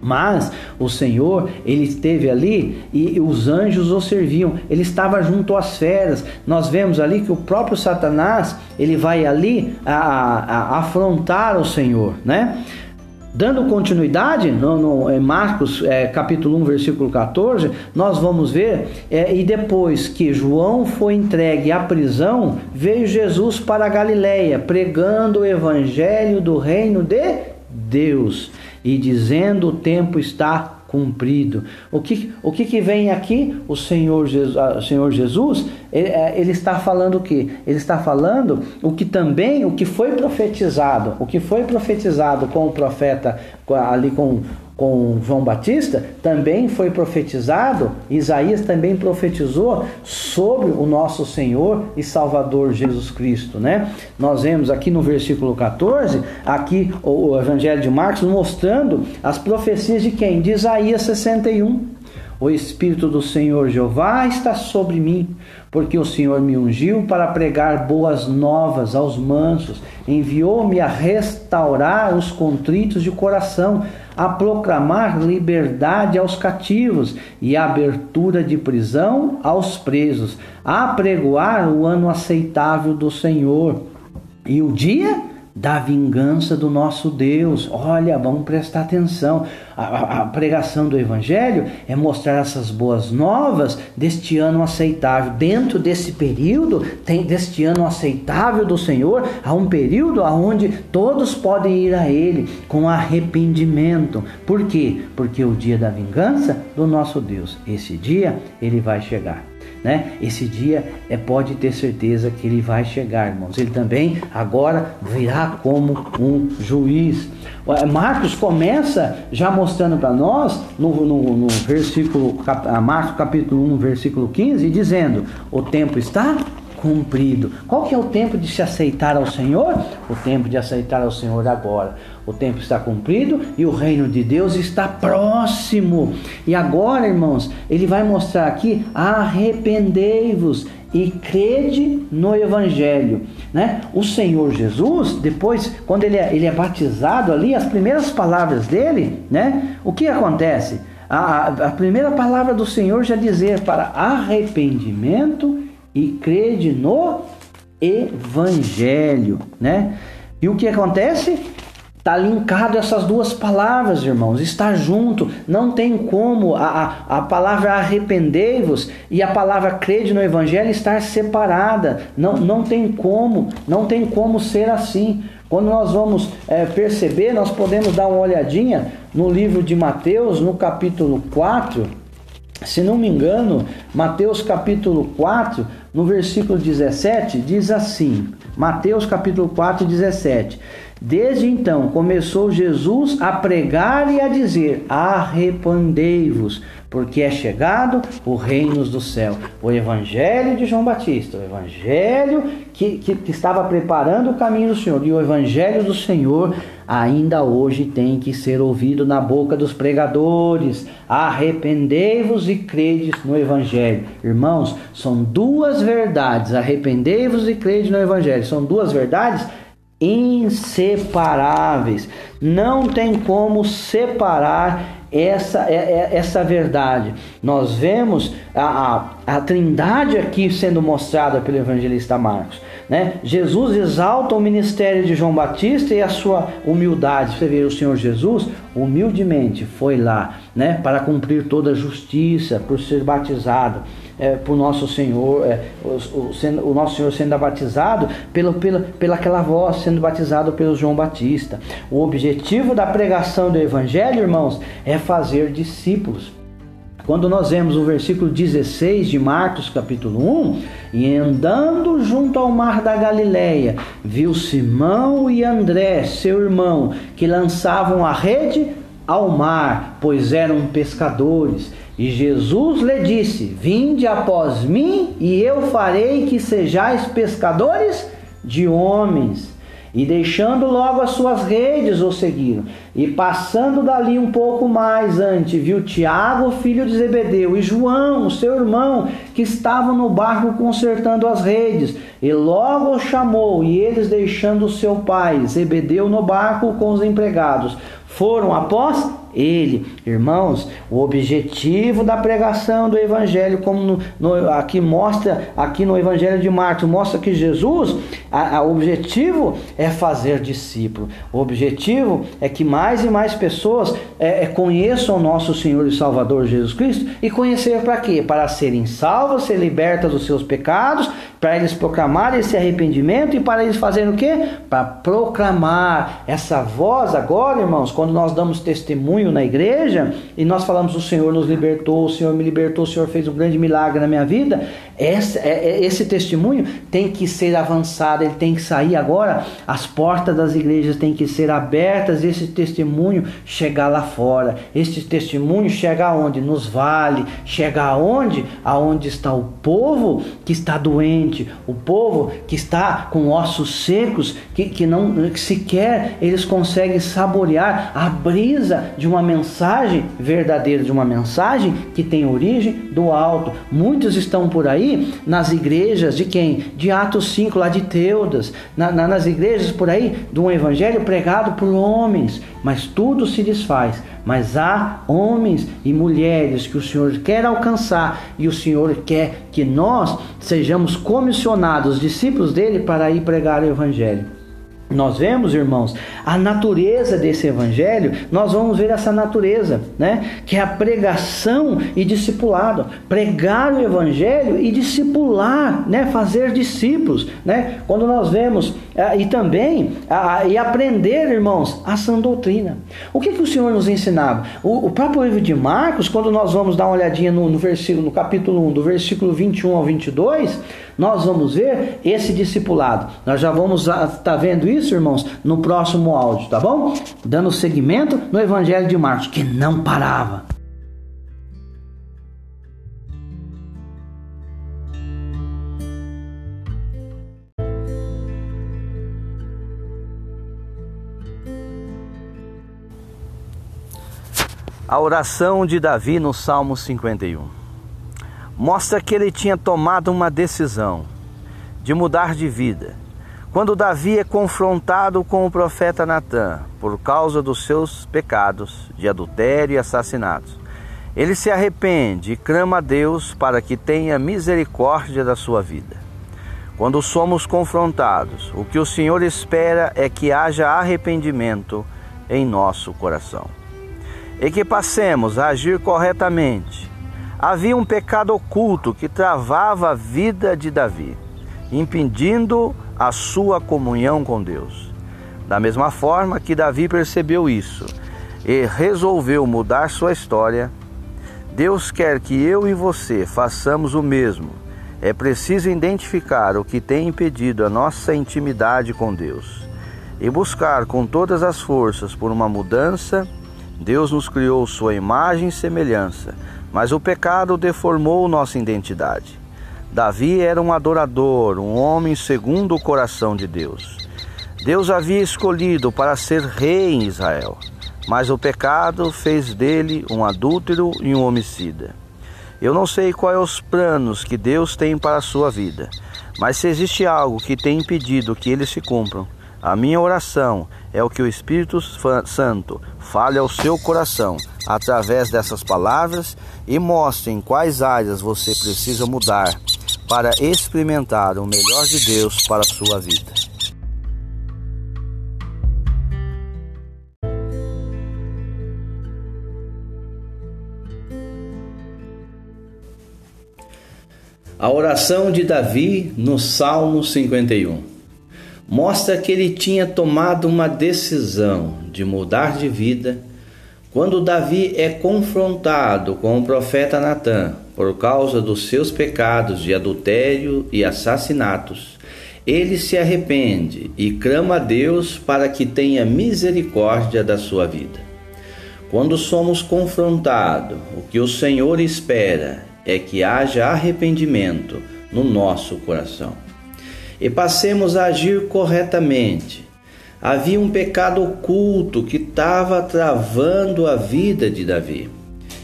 Mas o Senhor, ele esteve ali e os anjos o serviam. Ele estava junto às feras. Nós vemos ali que o próprio Satanás, ele vai ali a, a, a afrontar o Senhor, né? Dando continuidade, no, no em Marcos é, capítulo 1, versículo 14, nós vamos ver, é, e depois que João foi entregue à prisão, veio Jesus para a Galiléia, pregando o evangelho do reino de Deus e dizendo: O tempo está cumprido. O que, o que, que vem aqui? O Senhor Jesus, o Senhor Jesus ele, é, ele, está falando o que? Ele está falando o que também, o que foi profetizado, o que foi profetizado com o profeta, ali com com João Batista, também foi profetizado, Isaías também profetizou sobre o nosso Senhor e Salvador Jesus Cristo, né? Nós vemos aqui no versículo 14, aqui o Evangelho de Marcos mostrando as profecias de quem? De Isaías 61. O Espírito do Senhor Jeová está sobre mim, porque o Senhor me ungiu para pregar boas novas aos mansos, enviou-me a restaurar os contritos de coração, a proclamar liberdade aos cativos e abertura de prisão aos presos, a pregoar o ano aceitável do Senhor. E o dia da vingança do nosso Deus. Olha, vamos prestar atenção. A, a, a, pregação do Evangelho é mostrar essas boas novas deste ano aceitável. Dentro desse período, tem deste ano aceitável do Senhor, há um período onde todos podem ir a Ele com arrependimento. Por quê? Porque o dia da vingança do nosso Deus, esse dia, ele vai chegar né? Esse dia é pode ter certeza que ele vai chegar, irmãos. Ele também agora virá como um juiz. Marcos começa já mostrando para nós no, no, no versículo Marcos capítulo 1, versículo 15, dizendo: "O tempo está cumprido. Qual que é o tempo de se aceitar ao Senhor? O tempo de aceitar ao Senhor agora. O tempo está cumprido e o reino de Deus está próximo. E agora, irmãos, ele vai mostrar aqui: arrependei-vos e crede no Evangelho. Né? O Senhor Jesus, depois, quando ele é, ele é batizado ali, as primeiras palavras dele, né? o que acontece? A, a primeira palavra do Senhor já dizer para arrependimento e crede no evangelho, né? E o que acontece? Está linkado essas duas palavras, irmãos, está junto, não tem como a, a, a palavra arrependei-vos e a palavra crede no Evangelho estar separada, não, não tem como, não tem como ser assim. Quando nós vamos é, perceber, nós podemos dar uma olhadinha no livro de Mateus, no capítulo 4, se não me engano, Mateus capítulo 4, no versículo 17, diz assim: Mateus capítulo 4, 17. Desde então começou Jesus a pregar e a dizer: Arrependei-vos, porque é chegado o reino do céu. O evangelho de João Batista, o evangelho que, que, que estava preparando o caminho do Senhor, e o evangelho do Senhor ainda hoje tem que ser ouvido na boca dos pregadores. Arrependei-vos e credes no Evangelho. Irmãos, são duas verdades. Arrependei-vos e credes no Evangelho. São duas verdades inseparáveis. Não tem como separar essa, é, é, essa verdade. Nós vemos a, a, a trindade aqui sendo mostrada pelo evangelista Marcos. Né? Jesus exalta o ministério de João Batista e a sua humildade. Você vê o Senhor Jesus humildemente foi lá né, para cumprir toda a justiça, por ser batizado. É, por nosso Senhor, é, o, o, sendo, o, nosso Senhor sendo batizado pelo, pela, pela aquela voz, sendo batizado pelo João Batista. O objetivo da pregação do Evangelho, irmãos, é fazer discípulos. Quando nós vemos o versículo 16 de Marcos, capítulo 1, e andando junto ao mar da Galileia, viu Simão e André, seu irmão, que lançavam a rede ao mar, pois eram pescadores. E Jesus lhe disse: Vinde após mim, e eu farei que sejais pescadores de homens. E deixando logo as suas redes o seguiram. E passando dali um pouco mais ante, viu Tiago, filho de Zebedeu, e João, seu irmão, que estavam no barco consertando as redes. E logo os chamou, e eles, deixando seu pai, Zebedeu, no barco com os empregados, foram após ele. Irmãos, o objetivo da pregação do Evangelho, como no, no, aqui mostra, aqui no Evangelho de Marcos, mostra que Jesus, o objetivo é fazer discípulo. O objetivo é que mais e mais pessoas é, é, conheçam o nosso Senhor e Salvador Jesus Cristo e conhecer para quê? Para serem salvas, ser libertas dos seus pecados para eles proclamarem esse arrependimento e para eles fazerem o quê? Para proclamar essa voz agora, irmãos, quando nós damos testemunho na igreja e nós falamos o Senhor nos libertou, o Senhor me libertou, o Senhor fez um grande milagre na minha vida, esse, é, é, esse testemunho tem que ser avançado, ele tem que sair agora, as portas das igrejas têm que ser abertas, esse testemunho chegar lá fora. Esse testemunho chega aonde? Nos vale, chega aonde? Aonde está o povo que está doente, o povo que está com ossos secos, que, que não que sequer eles conseguem saborear a brisa de uma mensagem verdadeira, de uma mensagem que tem origem do alto. Muitos estão por aí nas igrejas de quem? De Atos 5, lá de Teudas, na, na, nas igrejas por aí, de um evangelho pregado por homens, mas tudo se desfaz. Mas há homens e mulheres que o Senhor quer alcançar e o Senhor quer que nós sejamos comissionados, discípulos dele, para ir pregar o evangelho. Nós vemos, irmãos, a natureza desse evangelho, nós vamos ver essa natureza, né? Que é a pregação e discipulado. Pregar o evangelho e discipular, né? Fazer discípulos, né? Quando nós vemos ah, e também ah, e aprender, irmãos, a sã doutrina. O que, que o Senhor nos ensinava? O, o, próprio livro de Marcos, quando nós vamos dar uma olhadinha no, no versículo, no capítulo 1, do versículo 21 ao 22, nós vamos ver esse discipulado. Nós já vamos estar tá vendo isso, irmãos, no próximo áudio, tá bom? Dando seguimento no Evangelho de Marcos, que não parava. A oração de Davi no Salmo 51 mostra que ele tinha tomado uma decisão de mudar de vida. Quando Davi é confrontado com o profeta Natã por causa dos seus pecados de adultério e assassinatos, ele se arrepende e clama a Deus para que tenha misericórdia da sua vida. Quando somos confrontados, o que o Senhor espera é que haja arrependimento em nosso coração. E que passemos a agir corretamente. Havia um pecado oculto que travava a vida de Davi, impedindo a sua comunhão com Deus. Da mesma forma que Davi percebeu isso e resolveu mudar sua história, Deus quer que eu e você façamos o mesmo. É preciso identificar o que tem impedido a nossa intimidade com Deus e buscar com todas as forças por uma mudança. Deus nos criou sua imagem e semelhança mas o pecado deformou nossa identidade. Davi era um adorador, um homem segundo o coração de Deus. Deus havia escolhido para ser rei em Israel, mas o pecado fez dele um adúltero e um homicida. Eu não sei quais é os planos que Deus tem para a sua vida, mas se existe algo que tem impedido que eles se cumpram, a minha oração é o que o Espírito Santo fale ao seu coração através dessas palavras e mostre em quais áreas você precisa mudar para experimentar o melhor de Deus para a sua vida. A oração de Davi no Salmo 51 mostra que ele tinha tomado uma decisão de mudar de vida quando Davi é confrontado com o profeta Natã por causa dos seus pecados de adultério e assassinatos, ele se arrepende e clama a Deus para que tenha misericórdia da sua vida. Quando somos confrontados, o que o Senhor espera é que haja arrependimento no nosso coração. E passemos a agir corretamente, Havia um pecado oculto que estava travando a vida de Davi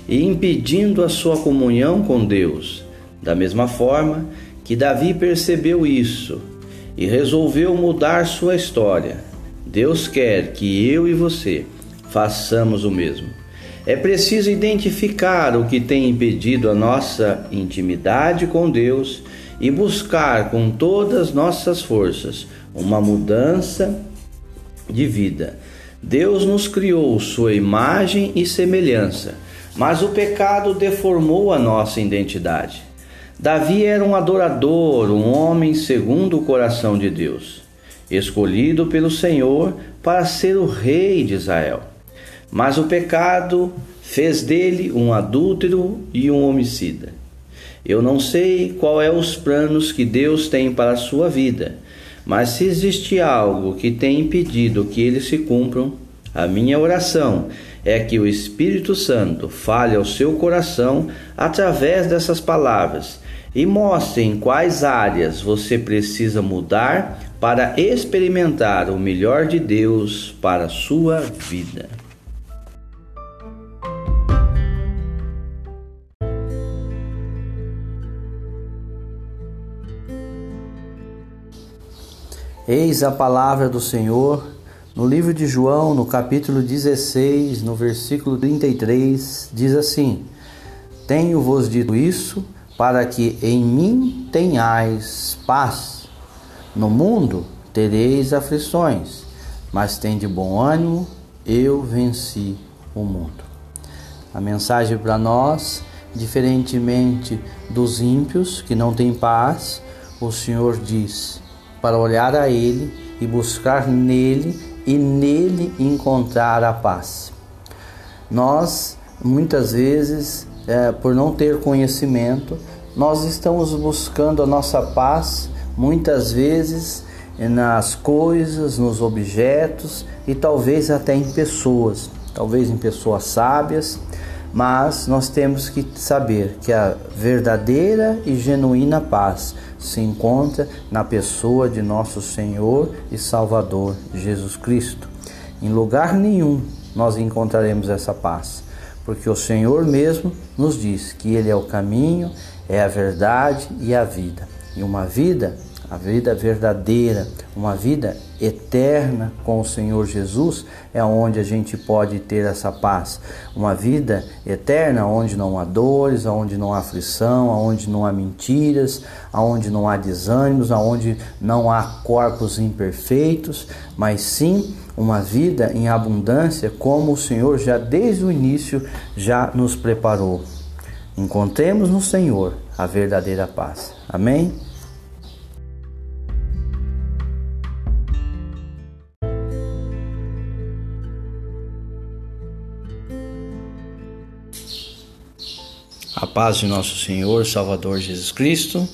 e impedindo a sua comunhão com Deus. Da mesma forma que Davi percebeu isso e resolveu mudar sua história, Deus quer que eu e você façamos o mesmo. É preciso identificar o que tem impedido a nossa intimidade com Deus e buscar com todas as nossas forças uma mudança de vida. Deus nos criou sua imagem e semelhança, mas o pecado deformou a nossa identidade. Davi era um adorador, um homem segundo o coração de Deus, escolhido pelo Senhor para ser o rei de Israel. Mas o pecado fez dele um adúltero e um homicida. Eu não sei qual é os planos que Deus tem para a sua vida, mas se existe algo que tem impedido que eles se cumpram, a minha oração é que o Espírito Santo fale ao seu coração através dessas palavras e mostre em quais áreas você precisa mudar para experimentar o melhor de Deus para a sua vida. Eis a palavra do Senhor no livro de João, no capítulo 16, no versículo 33, diz assim: Tenho-vos dito isso para que em mim tenhais paz. No mundo tereis aflições, mas de bom ânimo, eu venci o mundo. A mensagem para nós, diferentemente dos ímpios que não têm paz, o Senhor diz: para olhar a Ele e buscar nele e nele encontrar a paz. Nós, muitas vezes, é, por não ter conhecimento, nós estamos buscando a nossa paz, muitas vezes, nas coisas, nos objetos e talvez até em pessoas, talvez em pessoas sábias, mas nós temos que saber que a verdadeira e genuína paz se encontra na pessoa de nosso Senhor e Salvador Jesus Cristo. Em lugar nenhum nós encontraremos essa paz, porque o Senhor mesmo nos diz que Ele é o caminho, é a verdade e a vida. E uma vida a vida verdadeira, uma vida eterna com o Senhor Jesus, é onde a gente pode ter essa paz. Uma vida eterna onde não há dores, onde não há aflição, onde não há mentiras, onde não há desânimos, onde não há corpos imperfeitos, mas sim uma vida em abundância, como o Senhor já desde o início já nos preparou. Encontremos no Senhor a verdadeira paz. Amém? Paz de nosso Senhor, Salvador Jesus Cristo.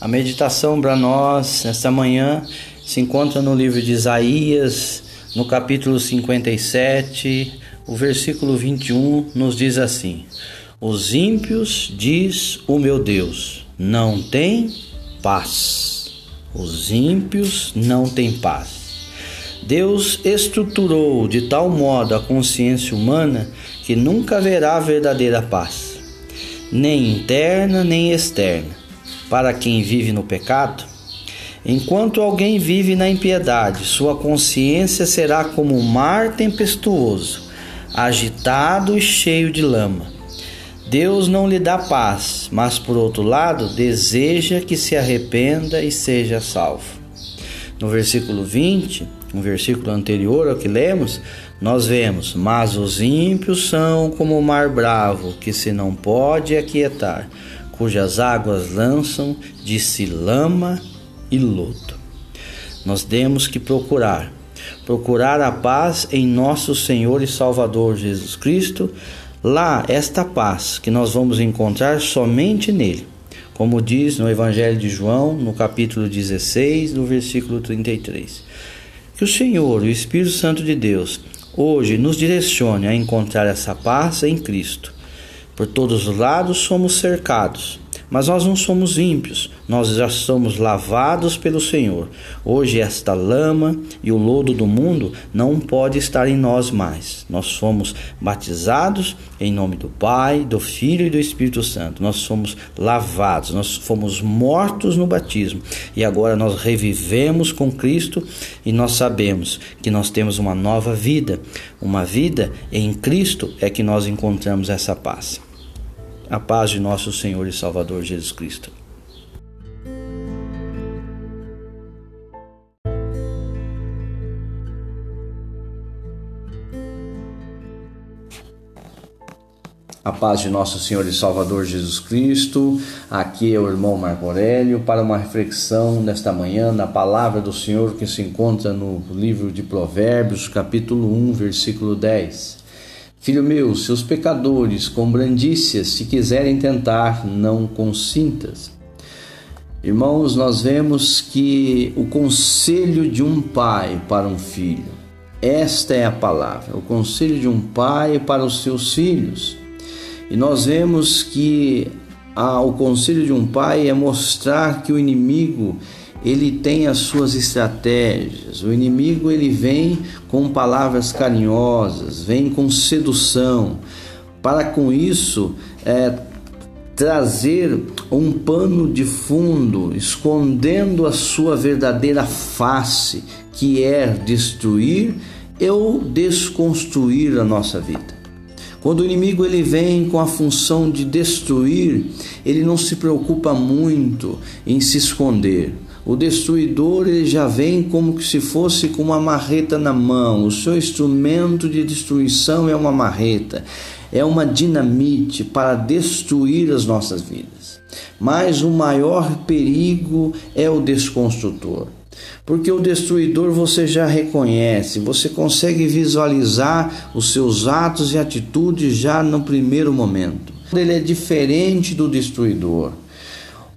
A meditação para nós nesta manhã se encontra no livro de Isaías, no capítulo 57, o versículo 21 nos diz assim: Os ímpios, diz o meu Deus, não tem paz. Os ímpios não têm paz. Deus estruturou de tal modo a consciência humana que nunca haverá verdadeira paz nem interna nem externa, para quem vive no pecado. Enquanto alguém vive na impiedade, sua consciência será como um mar tempestuoso, agitado e cheio de lama. Deus não lhe dá paz, mas por outro lado, deseja que se arrependa e seja salvo. No versículo 20, um versículo anterior ao que lemos, nós vemos: Mas os ímpios são como o mar bravo, que se não pode aquietar, cujas águas lançam de si lama e lodo. Nós temos que procurar, procurar a paz em nosso Senhor e Salvador Jesus Cristo. Lá, esta paz que nós vamos encontrar somente nele. Como diz no Evangelho de João, no capítulo 16, no versículo 33. Que o Senhor, o Espírito Santo de Deus, hoje nos direcione a encontrar essa paz em Cristo. Por todos os lados somos cercados, mas nós não somos ímpios, nós já somos lavados pelo Senhor. Hoje esta lama e o lodo do mundo não pode estar em nós mais. Nós somos batizados em nome do Pai, do Filho e do Espírito Santo. Nós somos lavados, nós fomos mortos no batismo e agora nós revivemos com Cristo e nós sabemos que nós temos uma nova vida. Uma vida em Cristo é que nós encontramos essa paz. A paz de nosso Senhor e Salvador Jesus Cristo. A paz de nosso Senhor e Salvador Jesus Cristo. Aqui é o irmão Marco Aurélio para uma reflexão nesta manhã na palavra do Senhor que se encontra no livro de Provérbios, capítulo 1, versículo 10. Filho meu, seus pecadores com brandícias se quiserem tentar, não consintas. Irmãos, nós vemos que o conselho de um pai para um filho, esta é a palavra, o conselho de um pai para os seus filhos. E nós vemos que ah, o conselho de um pai é mostrar que o inimigo ele tem as suas estratégias. O inimigo ele vem com palavras carinhosas, vem com sedução, para com isso é, trazer um pano de fundo, escondendo a sua verdadeira face, que é destruir ou desconstruir a nossa vida. Quando o inimigo ele vem com a função de destruir, ele não se preocupa muito em se esconder. O destruidor ele já vem como que se fosse com uma marreta na mão. O seu instrumento de destruição é uma marreta, é uma dinamite para destruir as nossas vidas. Mas o maior perigo é o desconstrutor. Porque o destruidor você já reconhece, você consegue visualizar os seus atos e atitudes já no primeiro momento. Ele é diferente do destruidor.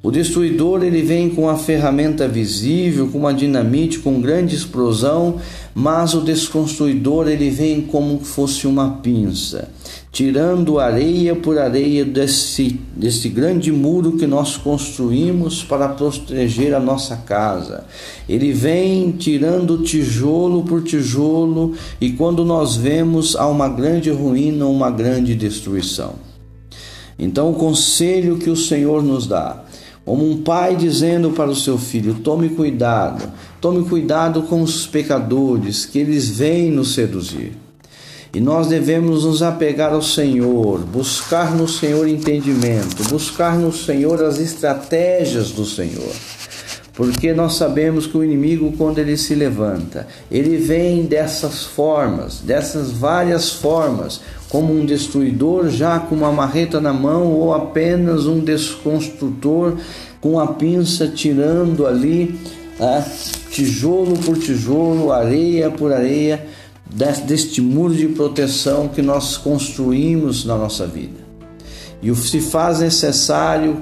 O destruidor ele vem com a ferramenta visível, com uma dinamite, com grande explosão, mas o desconstruidor ele vem como se fosse uma pinça, tirando areia por areia desse, desse grande muro que nós construímos para proteger a nossa casa. Ele vem tirando tijolo por tijolo e quando nós vemos há uma grande ruína, uma grande destruição. Então o conselho que o Senhor nos dá como um pai dizendo para o seu filho: tome cuidado, tome cuidado com os pecadores, que eles vêm nos seduzir. E nós devemos nos apegar ao Senhor, buscar no Senhor entendimento, buscar no Senhor as estratégias do Senhor. Porque nós sabemos que o inimigo, quando ele se levanta, ele vem dessas formas, dessas várias formas, como um destruidor já com uma marreta na mão ou apenas um desconstrutor com a pinça tirando ali né, tijolo por tijolo, areia por areia deste muro de proteção que nós construímos na nossa vida. E se faz necessário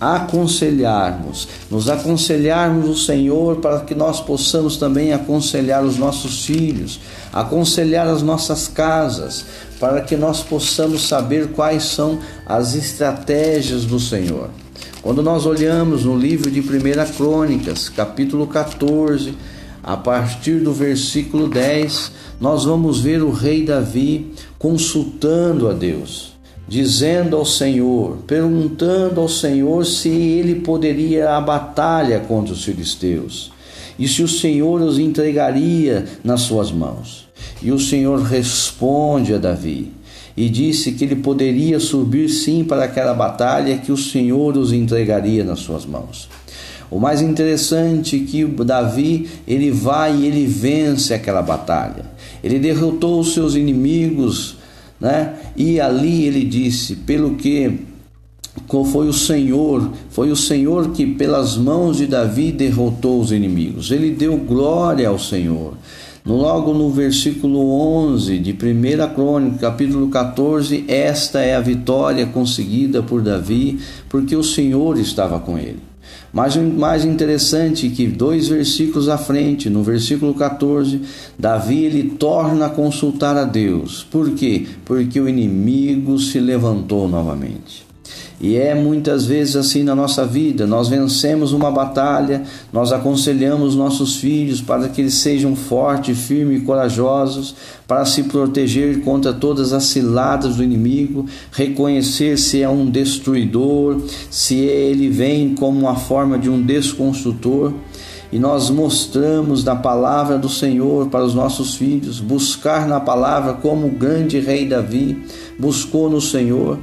aconselharmos, nos aconselharmos o Senhor para que nós possamos também aconselhar os nossos filhos, aconselhar as nossas casas, para que nós possamos saber quais são as estratégias do Senhor. Quando nós olhamos no livro de 1 Crônicas, capítulo 14, a partir do versículo 10, nós vamos ver o rei Davi consultando a Deus dizendo ao Senhor, perguntando ao Senhor se ele poderia a batalha contra os filisteus e se o Senhor os entregaria nas suas mãos. E o Senhor responde a Davi e disse que ele poderia subir sim para aquela batalha que o Senhor os entregaria nas suas mãos. O mais interessante é que Davi, ele vai e ele vence aquela batalha. Ele derrotou os seus inimigos, né? E ali ele disse: pelo que foi o Senhor, foi o Senhor que pelas mãos de Davi derrotou os inimigos. Ele deu glória ao Senhor. Logo no versículo 11 de 1 Crônica, capítulo 14, esta é a vitória conseguida por Davi, porque o Senhor estava com ele. Mas mais interessante é que dois versículos à frente, no versículo 14, Davi ele torna a consultar a Deus. Por quê? Porque o inimigo se levantou novamente. E é muitas vezes assim na nossa vida. Nós vencemos uma batalha, nós aconselhamos nossos filhos para que eles sejam fortes, firmes e corajosos, para se proteger contra todas as ciladas do inimigo, reconhecer se é um destruidor, se ele vem como uma forma de um desconstrutor. E nós mostramos na palavra do Senhor para os nossos filhos, buscar na palavra como o grande rei Davi buscou no Senhor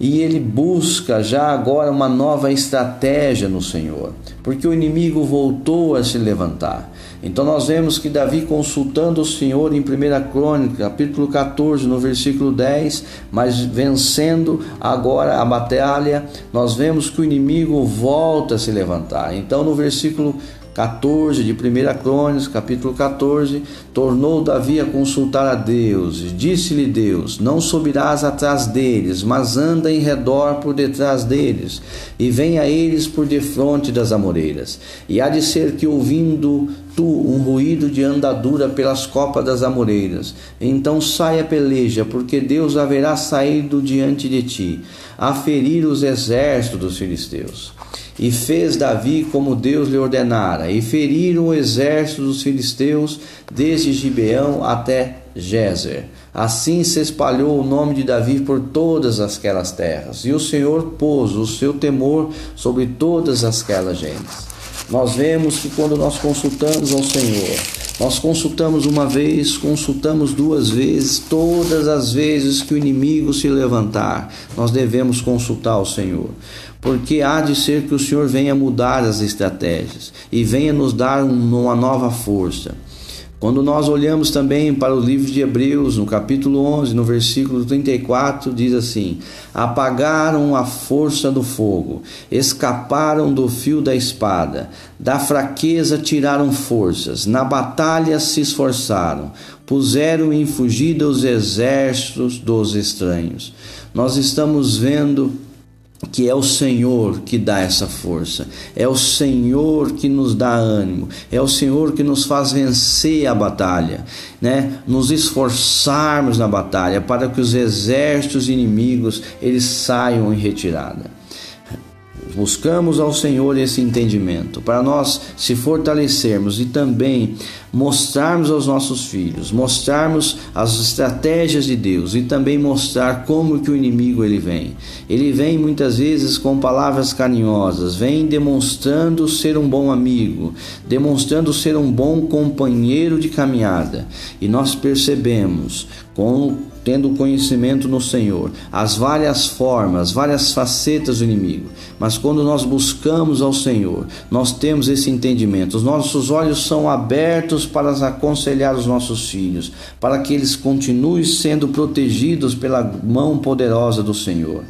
e ele busca já agora uma nova estratégia no Senhor, porque o inimigo voltou a se levantar. Então nós vemos que Davi consultando o Senhor em 1 Crônica, capítulo 14, no versículo 10, mas vencendo agora a batalha, nós vemos que o inimigo volta a se levantar. Então no versículo 14 de 1 Crônicas, capítulo 14, tornou Davi a consultar a Deus, e disse-lhe Deus: Não subirás atrás deles, mas anda em redor por detrás deles, e vem a eles por defronte das amoreiras. E há de ser que ouvindo tu um ruído de andadura pelas copas das amoreiras, então saia peleja, porque Deus haverá saído diante de ti, a ferir os exércitos dos filisteus. E fez Davi como Deus lhe ordenara, e feriram o exército dos filisteus desde Gibeão até Jezer. Assim se espalhou o nome de Davi por todas aquelas terras, e o Senhor pôs o seu temor sobre todas aquelas gentes. Nós vemos que quando nós consultamos ao Senhor, nós consultamos uma vez, consultamos duas vezes, todas as vezes que o inimigo se levantar, nós devemos consultar o Senhor porque há de ser que o Senhor venha mudar as estratégias e venha nos dar uma nova força. Quando nós olhamos também para o livro de Hebreus, no capítulo 11, no versículo 34, diz assim: Apagaram a força do fogo, escaparam do fio da espada, da fraqueza tiraram forças, na batalha se esforçaram, puseram em fugida os exércitos dos estranhos. Nós estamos vendo que é o Senhor que dá essa força, é o Senhor que nos dá ânimo, é o Senhor que nos faz vencer a batalha, né? Nos esforçarmos na batalha para que os exércitos inimigos eles saiam em retirada. Buscamos ao Senhor esse entendimento para nós se fortalecermos e também mostrarmos aos nossos filhos, mostrarmos as estratégias de Deus e também mostrar como que o inimigo ele vem. Ele vem muitas vezes com palavras carinhosas, vem demonstrando ser um bom amigo, demonstrando ser um bom companheiro de caminhada. E nós percebemos com tendo conhecimento no Senhor, as várias formas, várias facetas do inimigo. Mas quando nós buscamos ao Senhor, nós temos esse entendimento. Os nossos olhos são abertos para aconselhar os nossos filhos, para que eles continuem sendo protegidos pela mão poderosa do Senhor.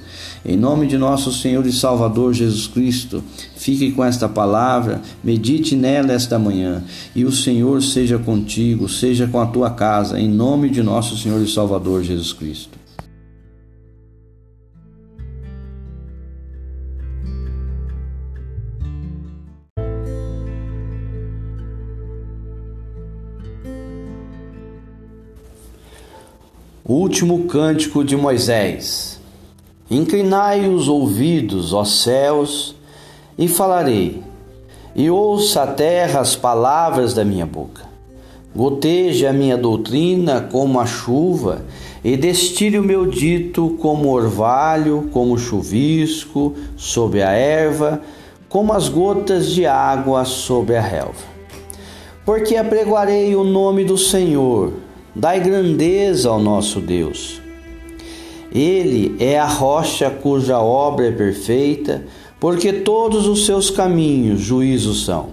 Em nome de nosso Senhor e Salvador Jesus Cristo, fique com esta palavra, medite nela esta manhã, e o Senhor seja contigo, seja com a tua casa, em nome de nosso Senhor e Salvador Jesus Cristo. Último cântico de Moisés. Inclinai os ouvidos, ó céus, e falarei, e ouça a terra as palavras da minha boca. Goteje a minha doutrina como a chuva, e destile o meu dito como orvalho, como chuvisco sobre a erva, como as gotas de água sobre a relva. Porque apregoarei o nome do Senhor, dai grandeza ao nosso Deus ele é a rocha cuja obra é perfeita, porque todos os seus caminhos juízos são.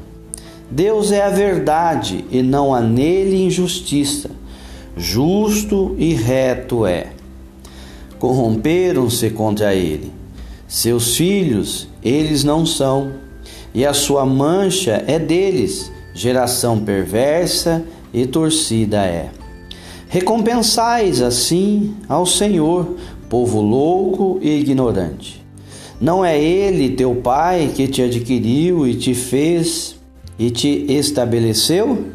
Deus é a verdade e não há nele injustiça. Justo e reto é. Corromperam-se contra ele. Seus filhos, eles não são, e a sua mancha é deles, geração perversa e torcida é. Recompensais assim ao Senhor, povo louco e ignorante. Não é ele, teu pai, que te adquiriu e te fez e te estabeleceu?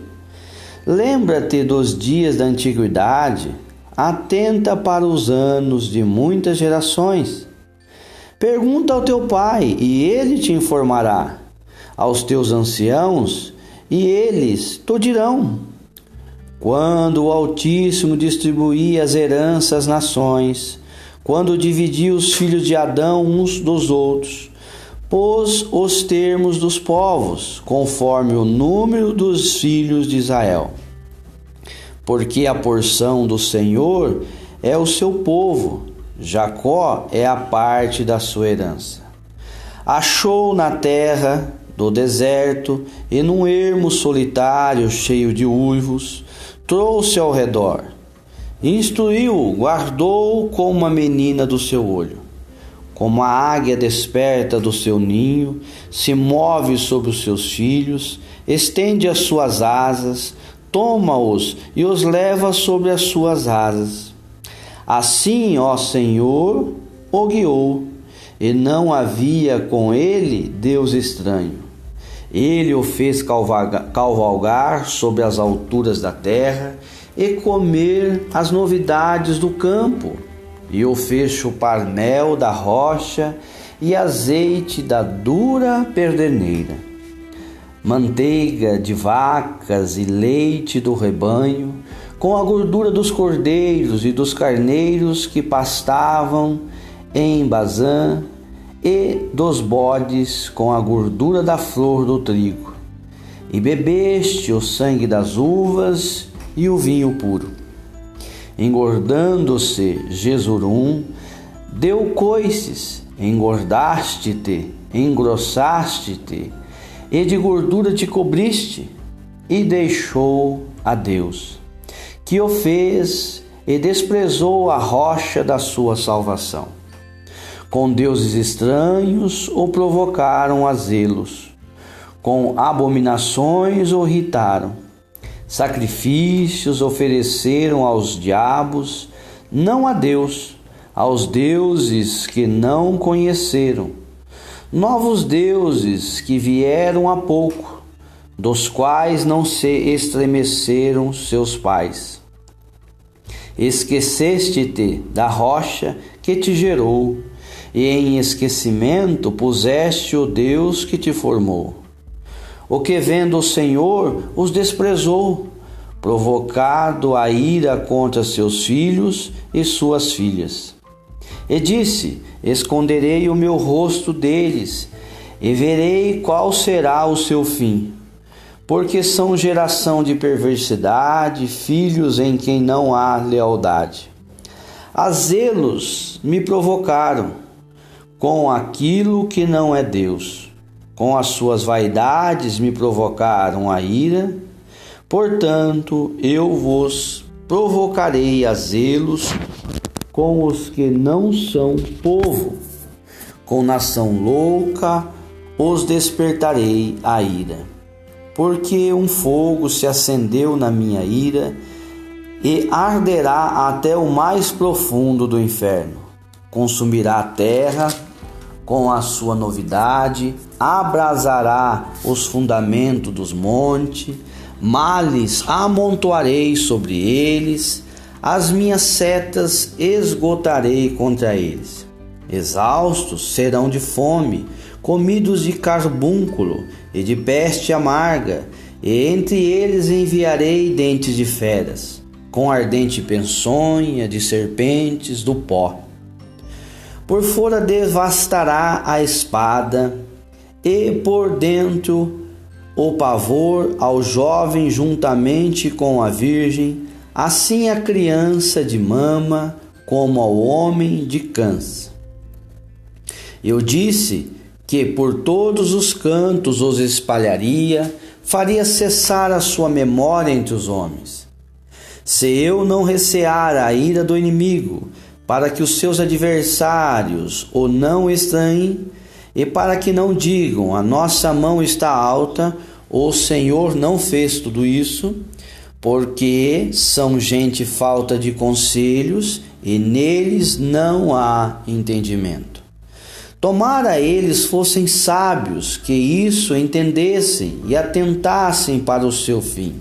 Lembra-te dos dias da antiguidade, atenta para os anos de muitas gerações. Pergunta ao teu pai, e ele te informará, aos teus anciãos, e eles te dirão quando o Altíssimo distribuía as heranças às nações, quando dividia os filhos de Adão uns dos outros, pôs os termos dos povos, conforme o número dos filhos de Israel. Porque a porção do Senhor é o seu povo, Jacó é a parte da sua herança. Achou na terra do deserto e num ermo solitário cheio de uivos, trouxe ao redor. Instruiu, guardou como uma menina do seu olho. Como a águia desperta do seu ninho, se move sobre os seus filhos, estende as suas asas, toma-os e os leva sobre as suas asas. Assim, ó Senhor, o guiou, e não havia com ele Deus estranho. Ele o fez cavalgar sobre as alturas da terra e comer as novidades do campo, e o fez chupar mel da rocha e azeite da dura perdeneira, manteiga de vacas e leite do rebanho, com a gordura dos cordeiros e dos carneiros que pastavam em Bazã, e dos bodes com a gordura da flor do trigo, e bebeste o sangue das uvas e o vinho puro. Engordando-se Jesurum, deu coices, engordaste-te, engrossaste-te, e de gordura te cobriste, e deixou a Deus, que o fez e desprezou a rocha da sua salvação com deuses estranhos o provocaram a zelos, com abominações o irritaram, sacrifícios ofereceram aos diabos, não a Deus, aos deuses que não conheceram, novos deuses que vieram há pouco, dos quais não se estremeceram seus pais. Esqueceste-te da rocha que te gerou, e em esquecimento puseste o Deus que te formou. O que vendo o Senhor os desprezou, provocado a ira contra seus filhos e suas filhas. E disse: Esconderei o meu rosto deles, e verei qual será o seu fim. Porque são geração de perversidade, filhos em quem não há lealdade. A zelos me provocaram, com aquilo que não é Deus. Com as suas vaidades me provocaram a ira, portanto eu vos provocarei a zelos com os que não são povo. Com nação louca os despertarei a ira. Porque um fogo se acendeu na minha ira e arderá até o mais profundo do inferno. Consumirá a terra com a sua novidade, abrasará os fundamentos dos montes, males amontoarei sobre eles, as minhas setas esgotarei contra eles. Exaustos serão de fome, comidos de carbúnculo e de peste amarga, e entre eles enviarei dentes de feras, com ardente peçonha de serpentes do pó por fora devastará a espada, e por dentro o pavor ao jovem juntamente com a virgem, assim a criança de mama como ao homem de câncer. Eu disse que por todos os cantos os espalharia, faria cessar a sua memória entre os homens. Se eu não recear a ira do inimigo, para que os seus adversários o não estranhem e para que não digam: a nossa mão está alta, o Senhor não fez tudo isso, porque são gente falta de conselhos e neles não há entendimento. Tomara eles fossem sábios, que isso entendessem e atentassem para o seu fim.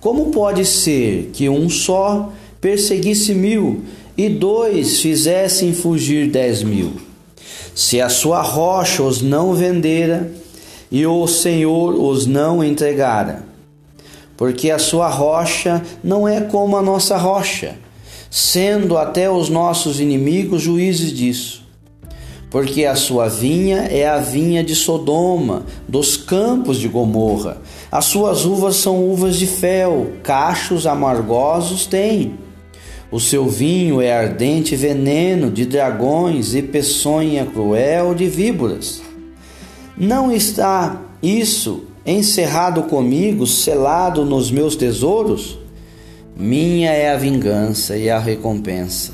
Como pode ser que um só perseguisse mil e dois fizessem fugir dez mil. Se a sua rocha os não vendera e o Senhor os não entregara, porque a sua rocha não é como a nossa rocha, sendo até os nossos inimigos juízes disso. Porque a sua vinha é a vinha de Sodoma, dos campos de Gomorra. As suas uvas são uvas de fel, cachos amargosos tem o seu vinho é ardente veneno de dragões e peçonha cruel de víboras. Não está isso encerrado comigo, selado nos meus tesouros? Minha é a vingança e a recompensa.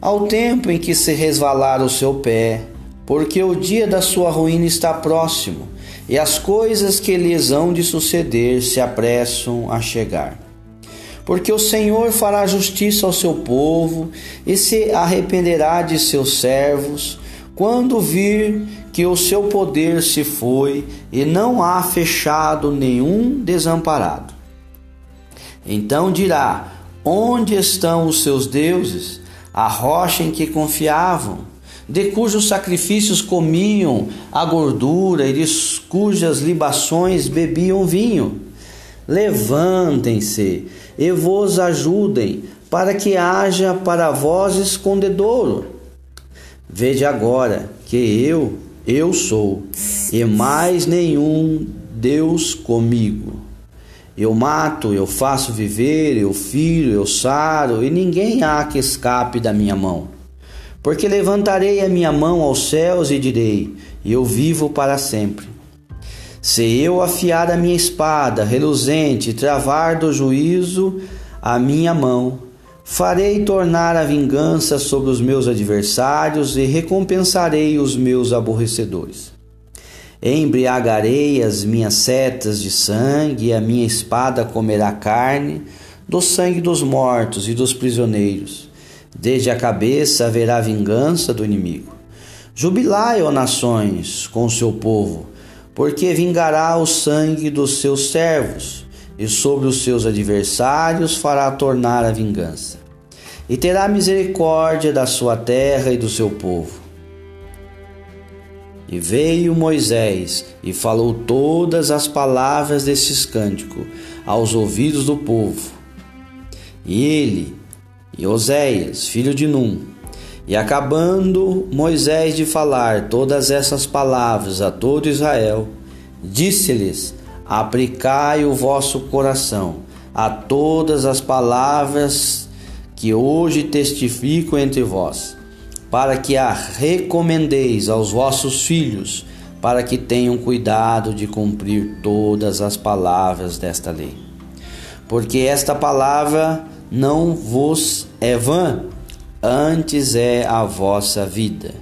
Ao tempo em que se resvalar o seu pé, porque o dia da sua ruína está próximo, e as coisas que lhes hão de suceder se apressam a chegar. Porque o Senhor fará justiça ao seu povo e se arrependerá de seus servos, quando vir que o seu poder se foi e não há fechado nenhum desamparado. Então dirá: Onde estão os seus deuses, a rocha em que confiavam, de cujos sacrifícios comiam a gordura e de cujas libações bebiam vinho? Levantem-se e vos ajudem, para que haja para vós escondedouro. Vede agora que eu, eu sou, e mais nenhum Deus comigo. Eu mato, eu faço viver, eu filho, eu saro, e ninguém há que escape da minha mão. Porque levantarei a minha mão aos céus e direi: Eu vivo para sempre. Se eu afiar a minha espada reluzente travar do juízo a minha mão, farei tornar a vingança sobre os meus adversários e recompensarei os meus aborrecedores. Embriagarei as minhas setas de sangue, e a minha espada comerá carne do sangue dos mortos e dos prisioneiros. Desde a cabeça haverá vingança do inimigo. Jubilai, ó nações, com o seu povo, porque vingará o sangue dos seus servos, e sobre os seus adversários fará tornar a vingança. E terá misericórdia da sua terra e do seu povo e veio Moisés e falou todas as palavras desse cântico aos ouvidos do povo. E ele, e Oséias, filho de Num, e acabando Moisés de falar todas essas palavras a todo Israel, disse-lhes: Aplicai o vosso coração a todas as palavras que hoje testifico entre vós para que a recomendeis aos vossos filhos, para que tenham cuidado de cumprir todas as palavras desta lei. Porque esta palavra não vos é vã, antes é a vossa vida.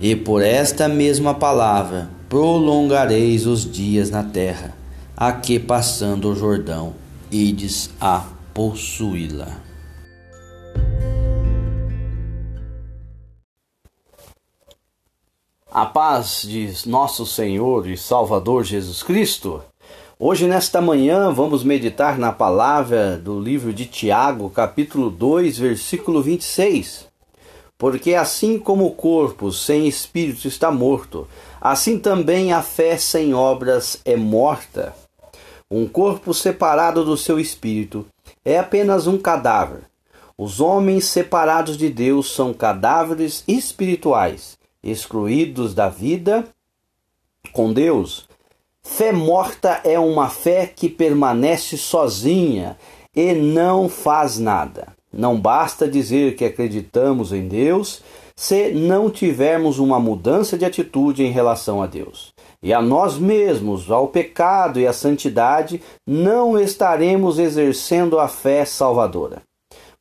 E por esta mesma palavra prolongareis os dias na terra, a que passando o Jordão ides a possuí-la. A paz de nosso Senhor e Salvador Jesus Cristo. Hoje, nesta manhã, vamos meditar na palavra do livro de Tiago, capítulo 2, versículo 26. Porque assim como o corpo sem espírito está morto, assim também a fé sem obras é morta. Um corpo separado do seu espírito é apenas um cadáver. Os homens separados de Deus são cadáveres espirituais excluídos da vida com Deus. Fé morta é uma fé que permanece sozinha e não faz nada. Não basta dizer que acreditamos em Deus se não tivermos uma mudança de atitude em relação a Deus. E a nós mesmos, ao pecado e à santidade, não estaremos exercendo a fé salvadora.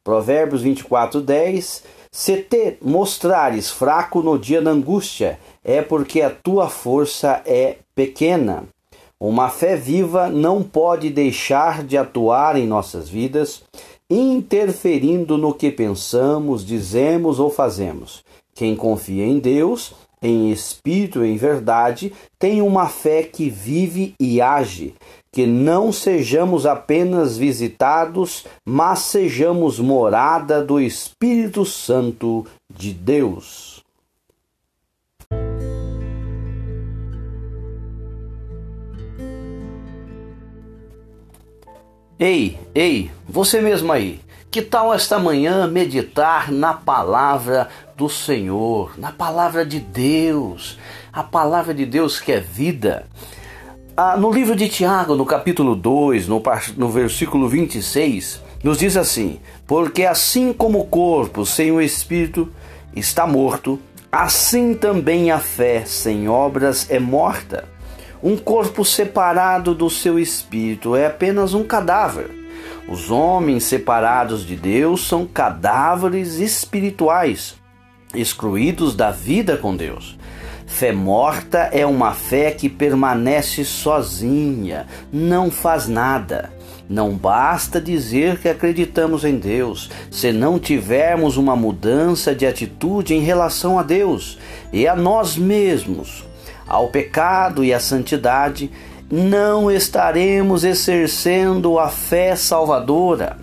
Provérbios 24, 10 se te mostrares fraco no dia da angústia, é porque a tua força é pequena. Uma fé viva não pode deixar de atuar em nossas vidas, interferindo no que pensamos, dizemos ou fazemos. Quem confia em Deus, em espírito e em verdade, tem uma fé que vive e age que não sejamos apenas visitados, mas sejamos morada do Espírito Santo de Deus. Ei, ei, você mesmo aí, que tal esta manhã meditar na palavra do Senhor, na palavra de Deus, a palavra de Deus que é vida? Ah, no livro de Tiago, no capítulo 2, no, no versículo 26, nos diz assim: Porque assim como o corpo sem o espírito está morto, Assim também a fé sem obras é morta. Um corpo separado do seu espírito é apenas um cadáver. Os homens separados de Deus são cadáveres espirituais, excluídos da vida com Deus. Fé morta é uma fé que permanece sozinha, não faz nada. Não basta dizer que acreditamos em Deus, se não tivermos uma mudança de atitude em relação a Deus e a nós mesmos, ao pecado e à santidade, não estaremos exercendo a fé salvadora.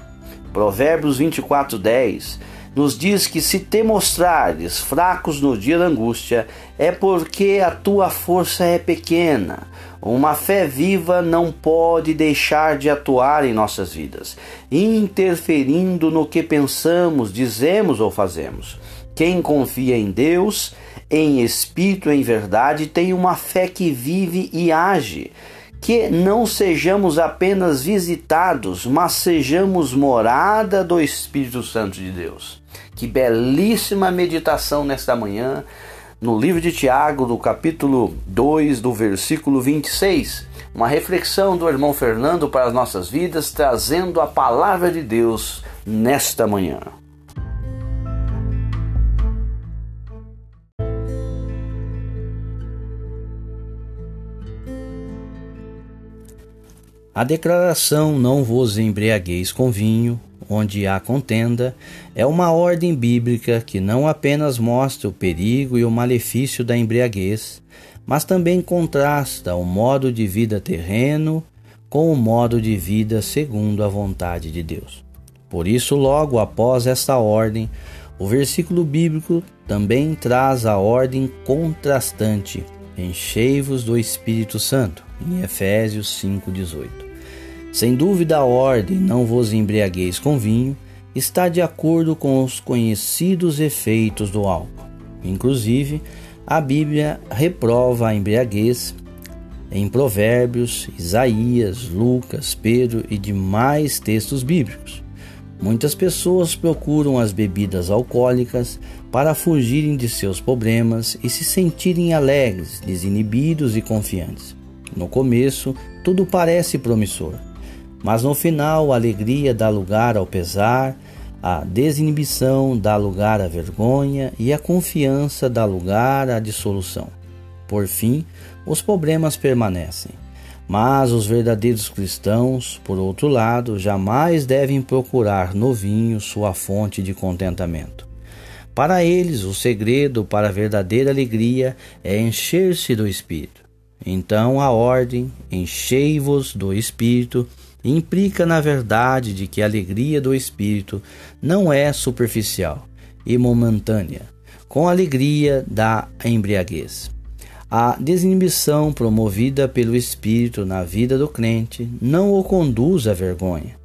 Provérbios 24, 10 nos diz que se te mostrares fracos no dia da angústia, é porque a tua força é pequena. Uma fé viva não pode deixar de atuar em nossas vidas, interferindo no que pensamos, dizemos ou fazemos. Quem confia em Deus, em espírito, em verdade, tem uma fé que vive e age que não sejamos apenas visitados, mas sejamos morada do Espírito Santo de Deus. Que belíssima meditação nesta manhã, no livro de Tiago, do capítulo 2, do versículo 26. Uma reflexão do irmão Fernando para as nossas vidas, trazendo a palavra de Deus nesta manhã. A declaração não vos embriagueis com vinho, onde há contenda, é uma ordem bíblica que não apenas mostra o perigo e o malefício da embriaguez, mas também contrasta o modo de vida terreno com o modo de vida segundo a vontade de Deus. Por isso, logo após esta ordem, o versículo bíblico também traz a ordem contrastante: enchei-vos do Espírito Santo, em Efésios 5,18. Sem dúvida, a ordem não vos embriagueis com vinho está de acordo com os conhecidos efeitos do álcool. Inclusive, a Bíblia reprova a embriaguez em Provérbios, Isaías, Lucas, Pedro e demais textos bíblicos. Muitas pessoas procuram as bebidas alcoólicas para fugirem de seus problemas e se sentirem alegres, desinibidos e confiantes. No começo, tudo parece promissor, mas no final, a alegria dá lugar ao pesar, a desinibição dá lugar à vergonha e a confiança dá lugar à dissolução. Por fim, os problemas permanecem. Mas os verdadeiros cristãos, por outro lado, jamais devem procurar no vinho sua fonte de contentamento. Para eles, o segredo para a verdadeira alegria é encher-se do Espírito. Então a ordem, enchei-vos do Espírito, implica na verdade de que a alegria do espírito não é superficial e momentânea, com a alegria da embriaguez. A desinibição promovida pelo Espírito na vida do crente não o conduz à vergonha.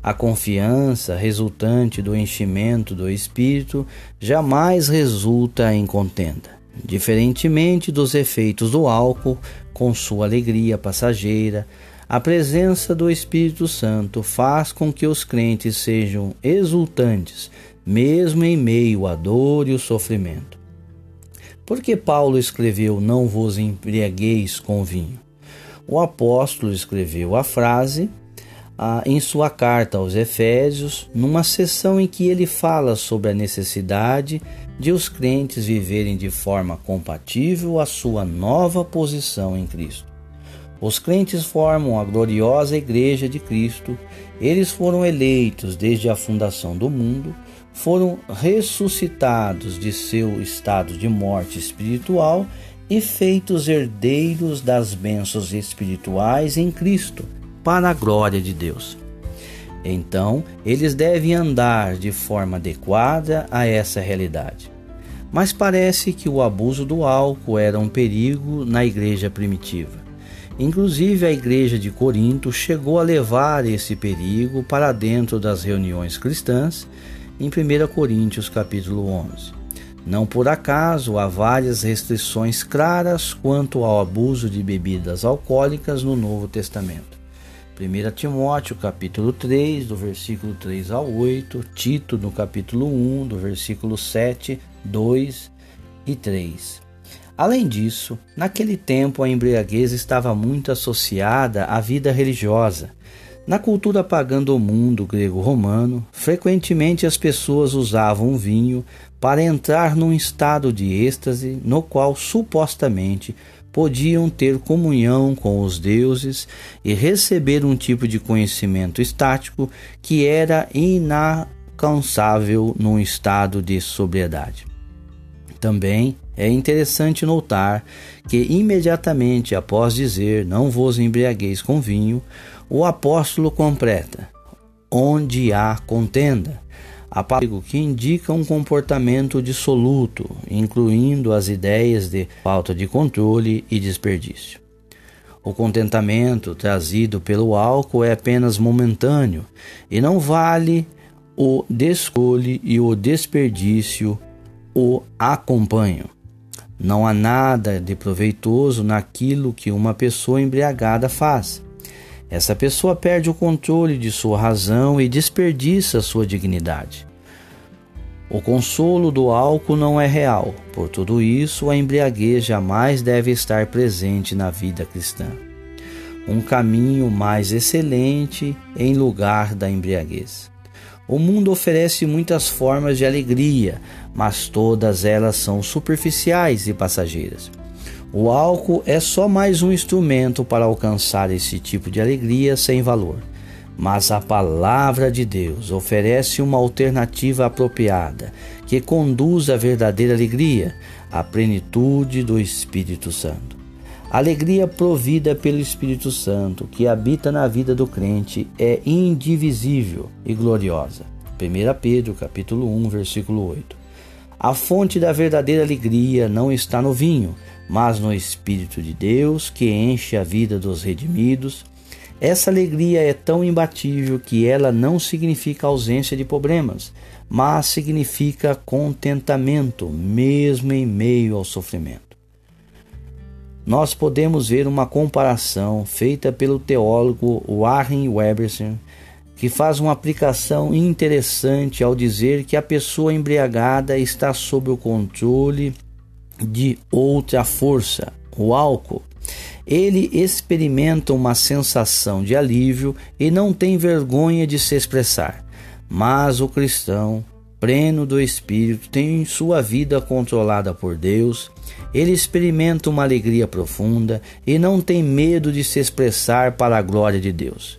A confiança resultante do enchimento do Espírito jamais resulta em contenda. Diferentemente dos efeitos do álcool, com sua alegria passageira, a presença do Espírito Santo faz com que os crentes sejam exultantes, mesmo em meio à dor e o sofrimento. Por que Paulo escreveu: Não vos embriagueis com vinho? O apóstolo escreveu a frase ah, em sua carta aos Efésios, numa sessão em que ele fala sobre a necessidade de os crentes viverem de forma compatível à sua nova posição em Cristo. Os crentes formam a gloriosa Igreja de Cristo, eles foram eleitos desde a fundação do mundo, foram ressuscitados de seu estado de morte espiritual e feitos herdeiros das bênçãos espirituais em Cristo, para a glória de Deus. Então, eles devem andar de forma adequada a essa realidade. Mas parece que o abuso do álcool era um perigo na igreja primitiva. Inclusive, a igreja de Corinto chegou a levar esse perigo para dentro das reuniões cristãs em 1 Coríntios capítulo 11. Não por acaso há várias restrições claras quanto ao abuso de bebidas alcoólicas no Novo Testamento. 1 Timóteo capítulo 3, do versículo 3 ao 8, Tito no capítulo 1, do versículo 7, 2 e 3. Além disso, naquele tempo a embriaguez estava muito associada à vida religiosa. Na cultura pagã do mundo grego-romano, frequentemente as pessoas usavam vinho para entrar num estado de êxtase no qual supostamente podiam ter comunhão com os deuses e receber um tipo de conhecimento estático que era inalcançável num estado de sobriedade. Também é interessante notar que, imediatamente após dizer não vos embriagueis com vinho, o apóstolo completa: onde há contenda. Apático que indica um comportamento dissoluto, incluindo as ideias de falta de controle e desperdício. O contentamento trazido pelo álcool é apenas momentâneo e não vale o descole e o desperdício o acompanham. Não há nada de proveitoso naquilo que uma pessoa embriagada faz. Essa pessoa perde o controle de sua razão e desperdiça sua dignidade. O consolo do álcool não é real, por tudo isso, a embriaguez jamais deve estar presente na vida cristã. Um caminho mais excelente em lugar da embriaguez. O mundo oferece muitas formas de alegria, mas todas elas são superficiais e passageiras. O álcool é só mais um instrumento para alcançar esse tipo de alegria sem valor. Mas a palavra de Deus oferece uma alternativa apropriada que conduz à verdadeira alegria, à plenitude do Espírito Santo. Alegria provida pelo Espírito Santo, que habita na vida do crente, é indivisível e gloriosa. 1 Pedro, capítulo 1, versículo 8. A fonte da verdadeira alegria não está no vinho, mas no Espírito de Deus que enche a vida dos redimidos. Essa alegria é tão imbatível que ela não significa ausência de problemas, mas significa contentamento, mesmo em meio ao sofrimento. Nós podemos ver uma comparação feita pelo teólogo Warren Weberson, que faz uma aplicação interessante ao dizer que a pessoa embriagada está sob o controle de outra força, o álcool. Ele experimenta uma sensação de alívio e não tem vergonha de se expressar. Mas o cristão, pleno do Espírito, tem sua vida controlada por Deus. Ele experimenta uma alegria profunda e não tem medo de se expressar para a glória de Deus.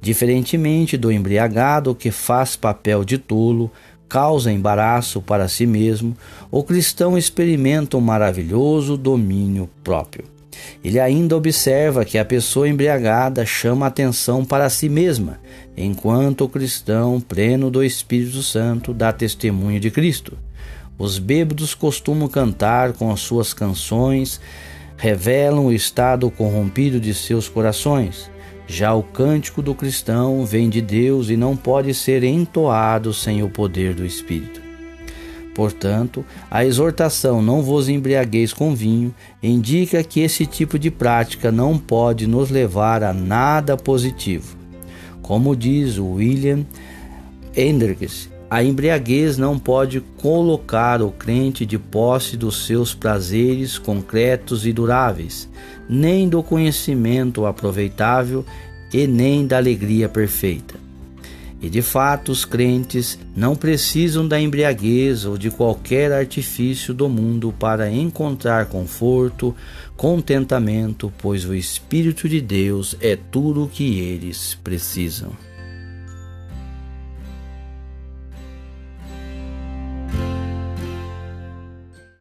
Diferentemente do embriagado que faz papel de tolo, causa embaraço para si mesmo, o cristão experimenta um maravilhoso domínio próprio. Ele ainda observa que a pessoa embriagada chama atenção para si mesma, enquanto o cristão, pleno do Espírito Santo, dá testemunho de Cristo. Os bêbados costumam cantar com as suas canções, revelam o estado corrompido de seus corações. Já o cântico do cristão vem de Deus e não pode ser entoado sem o poder do Espírito. Portanto, a exortação não vos embriagueis com vinho indica que esse tipo de prática não pode nos levar a nada positivo. Como diz William Hendricks, a embriaguez não pode colocar o crente de posse dos seus prazeres concretos e duráveis, nem do conhecimento aproveitável e nem da alegria perfeita. E de fato, os crentes não precisam da embriaguez ou de qualquer artifício do mundo para encontrar conforto, contentamento, pois o Espírito de Deus é tudo o que eles precisam.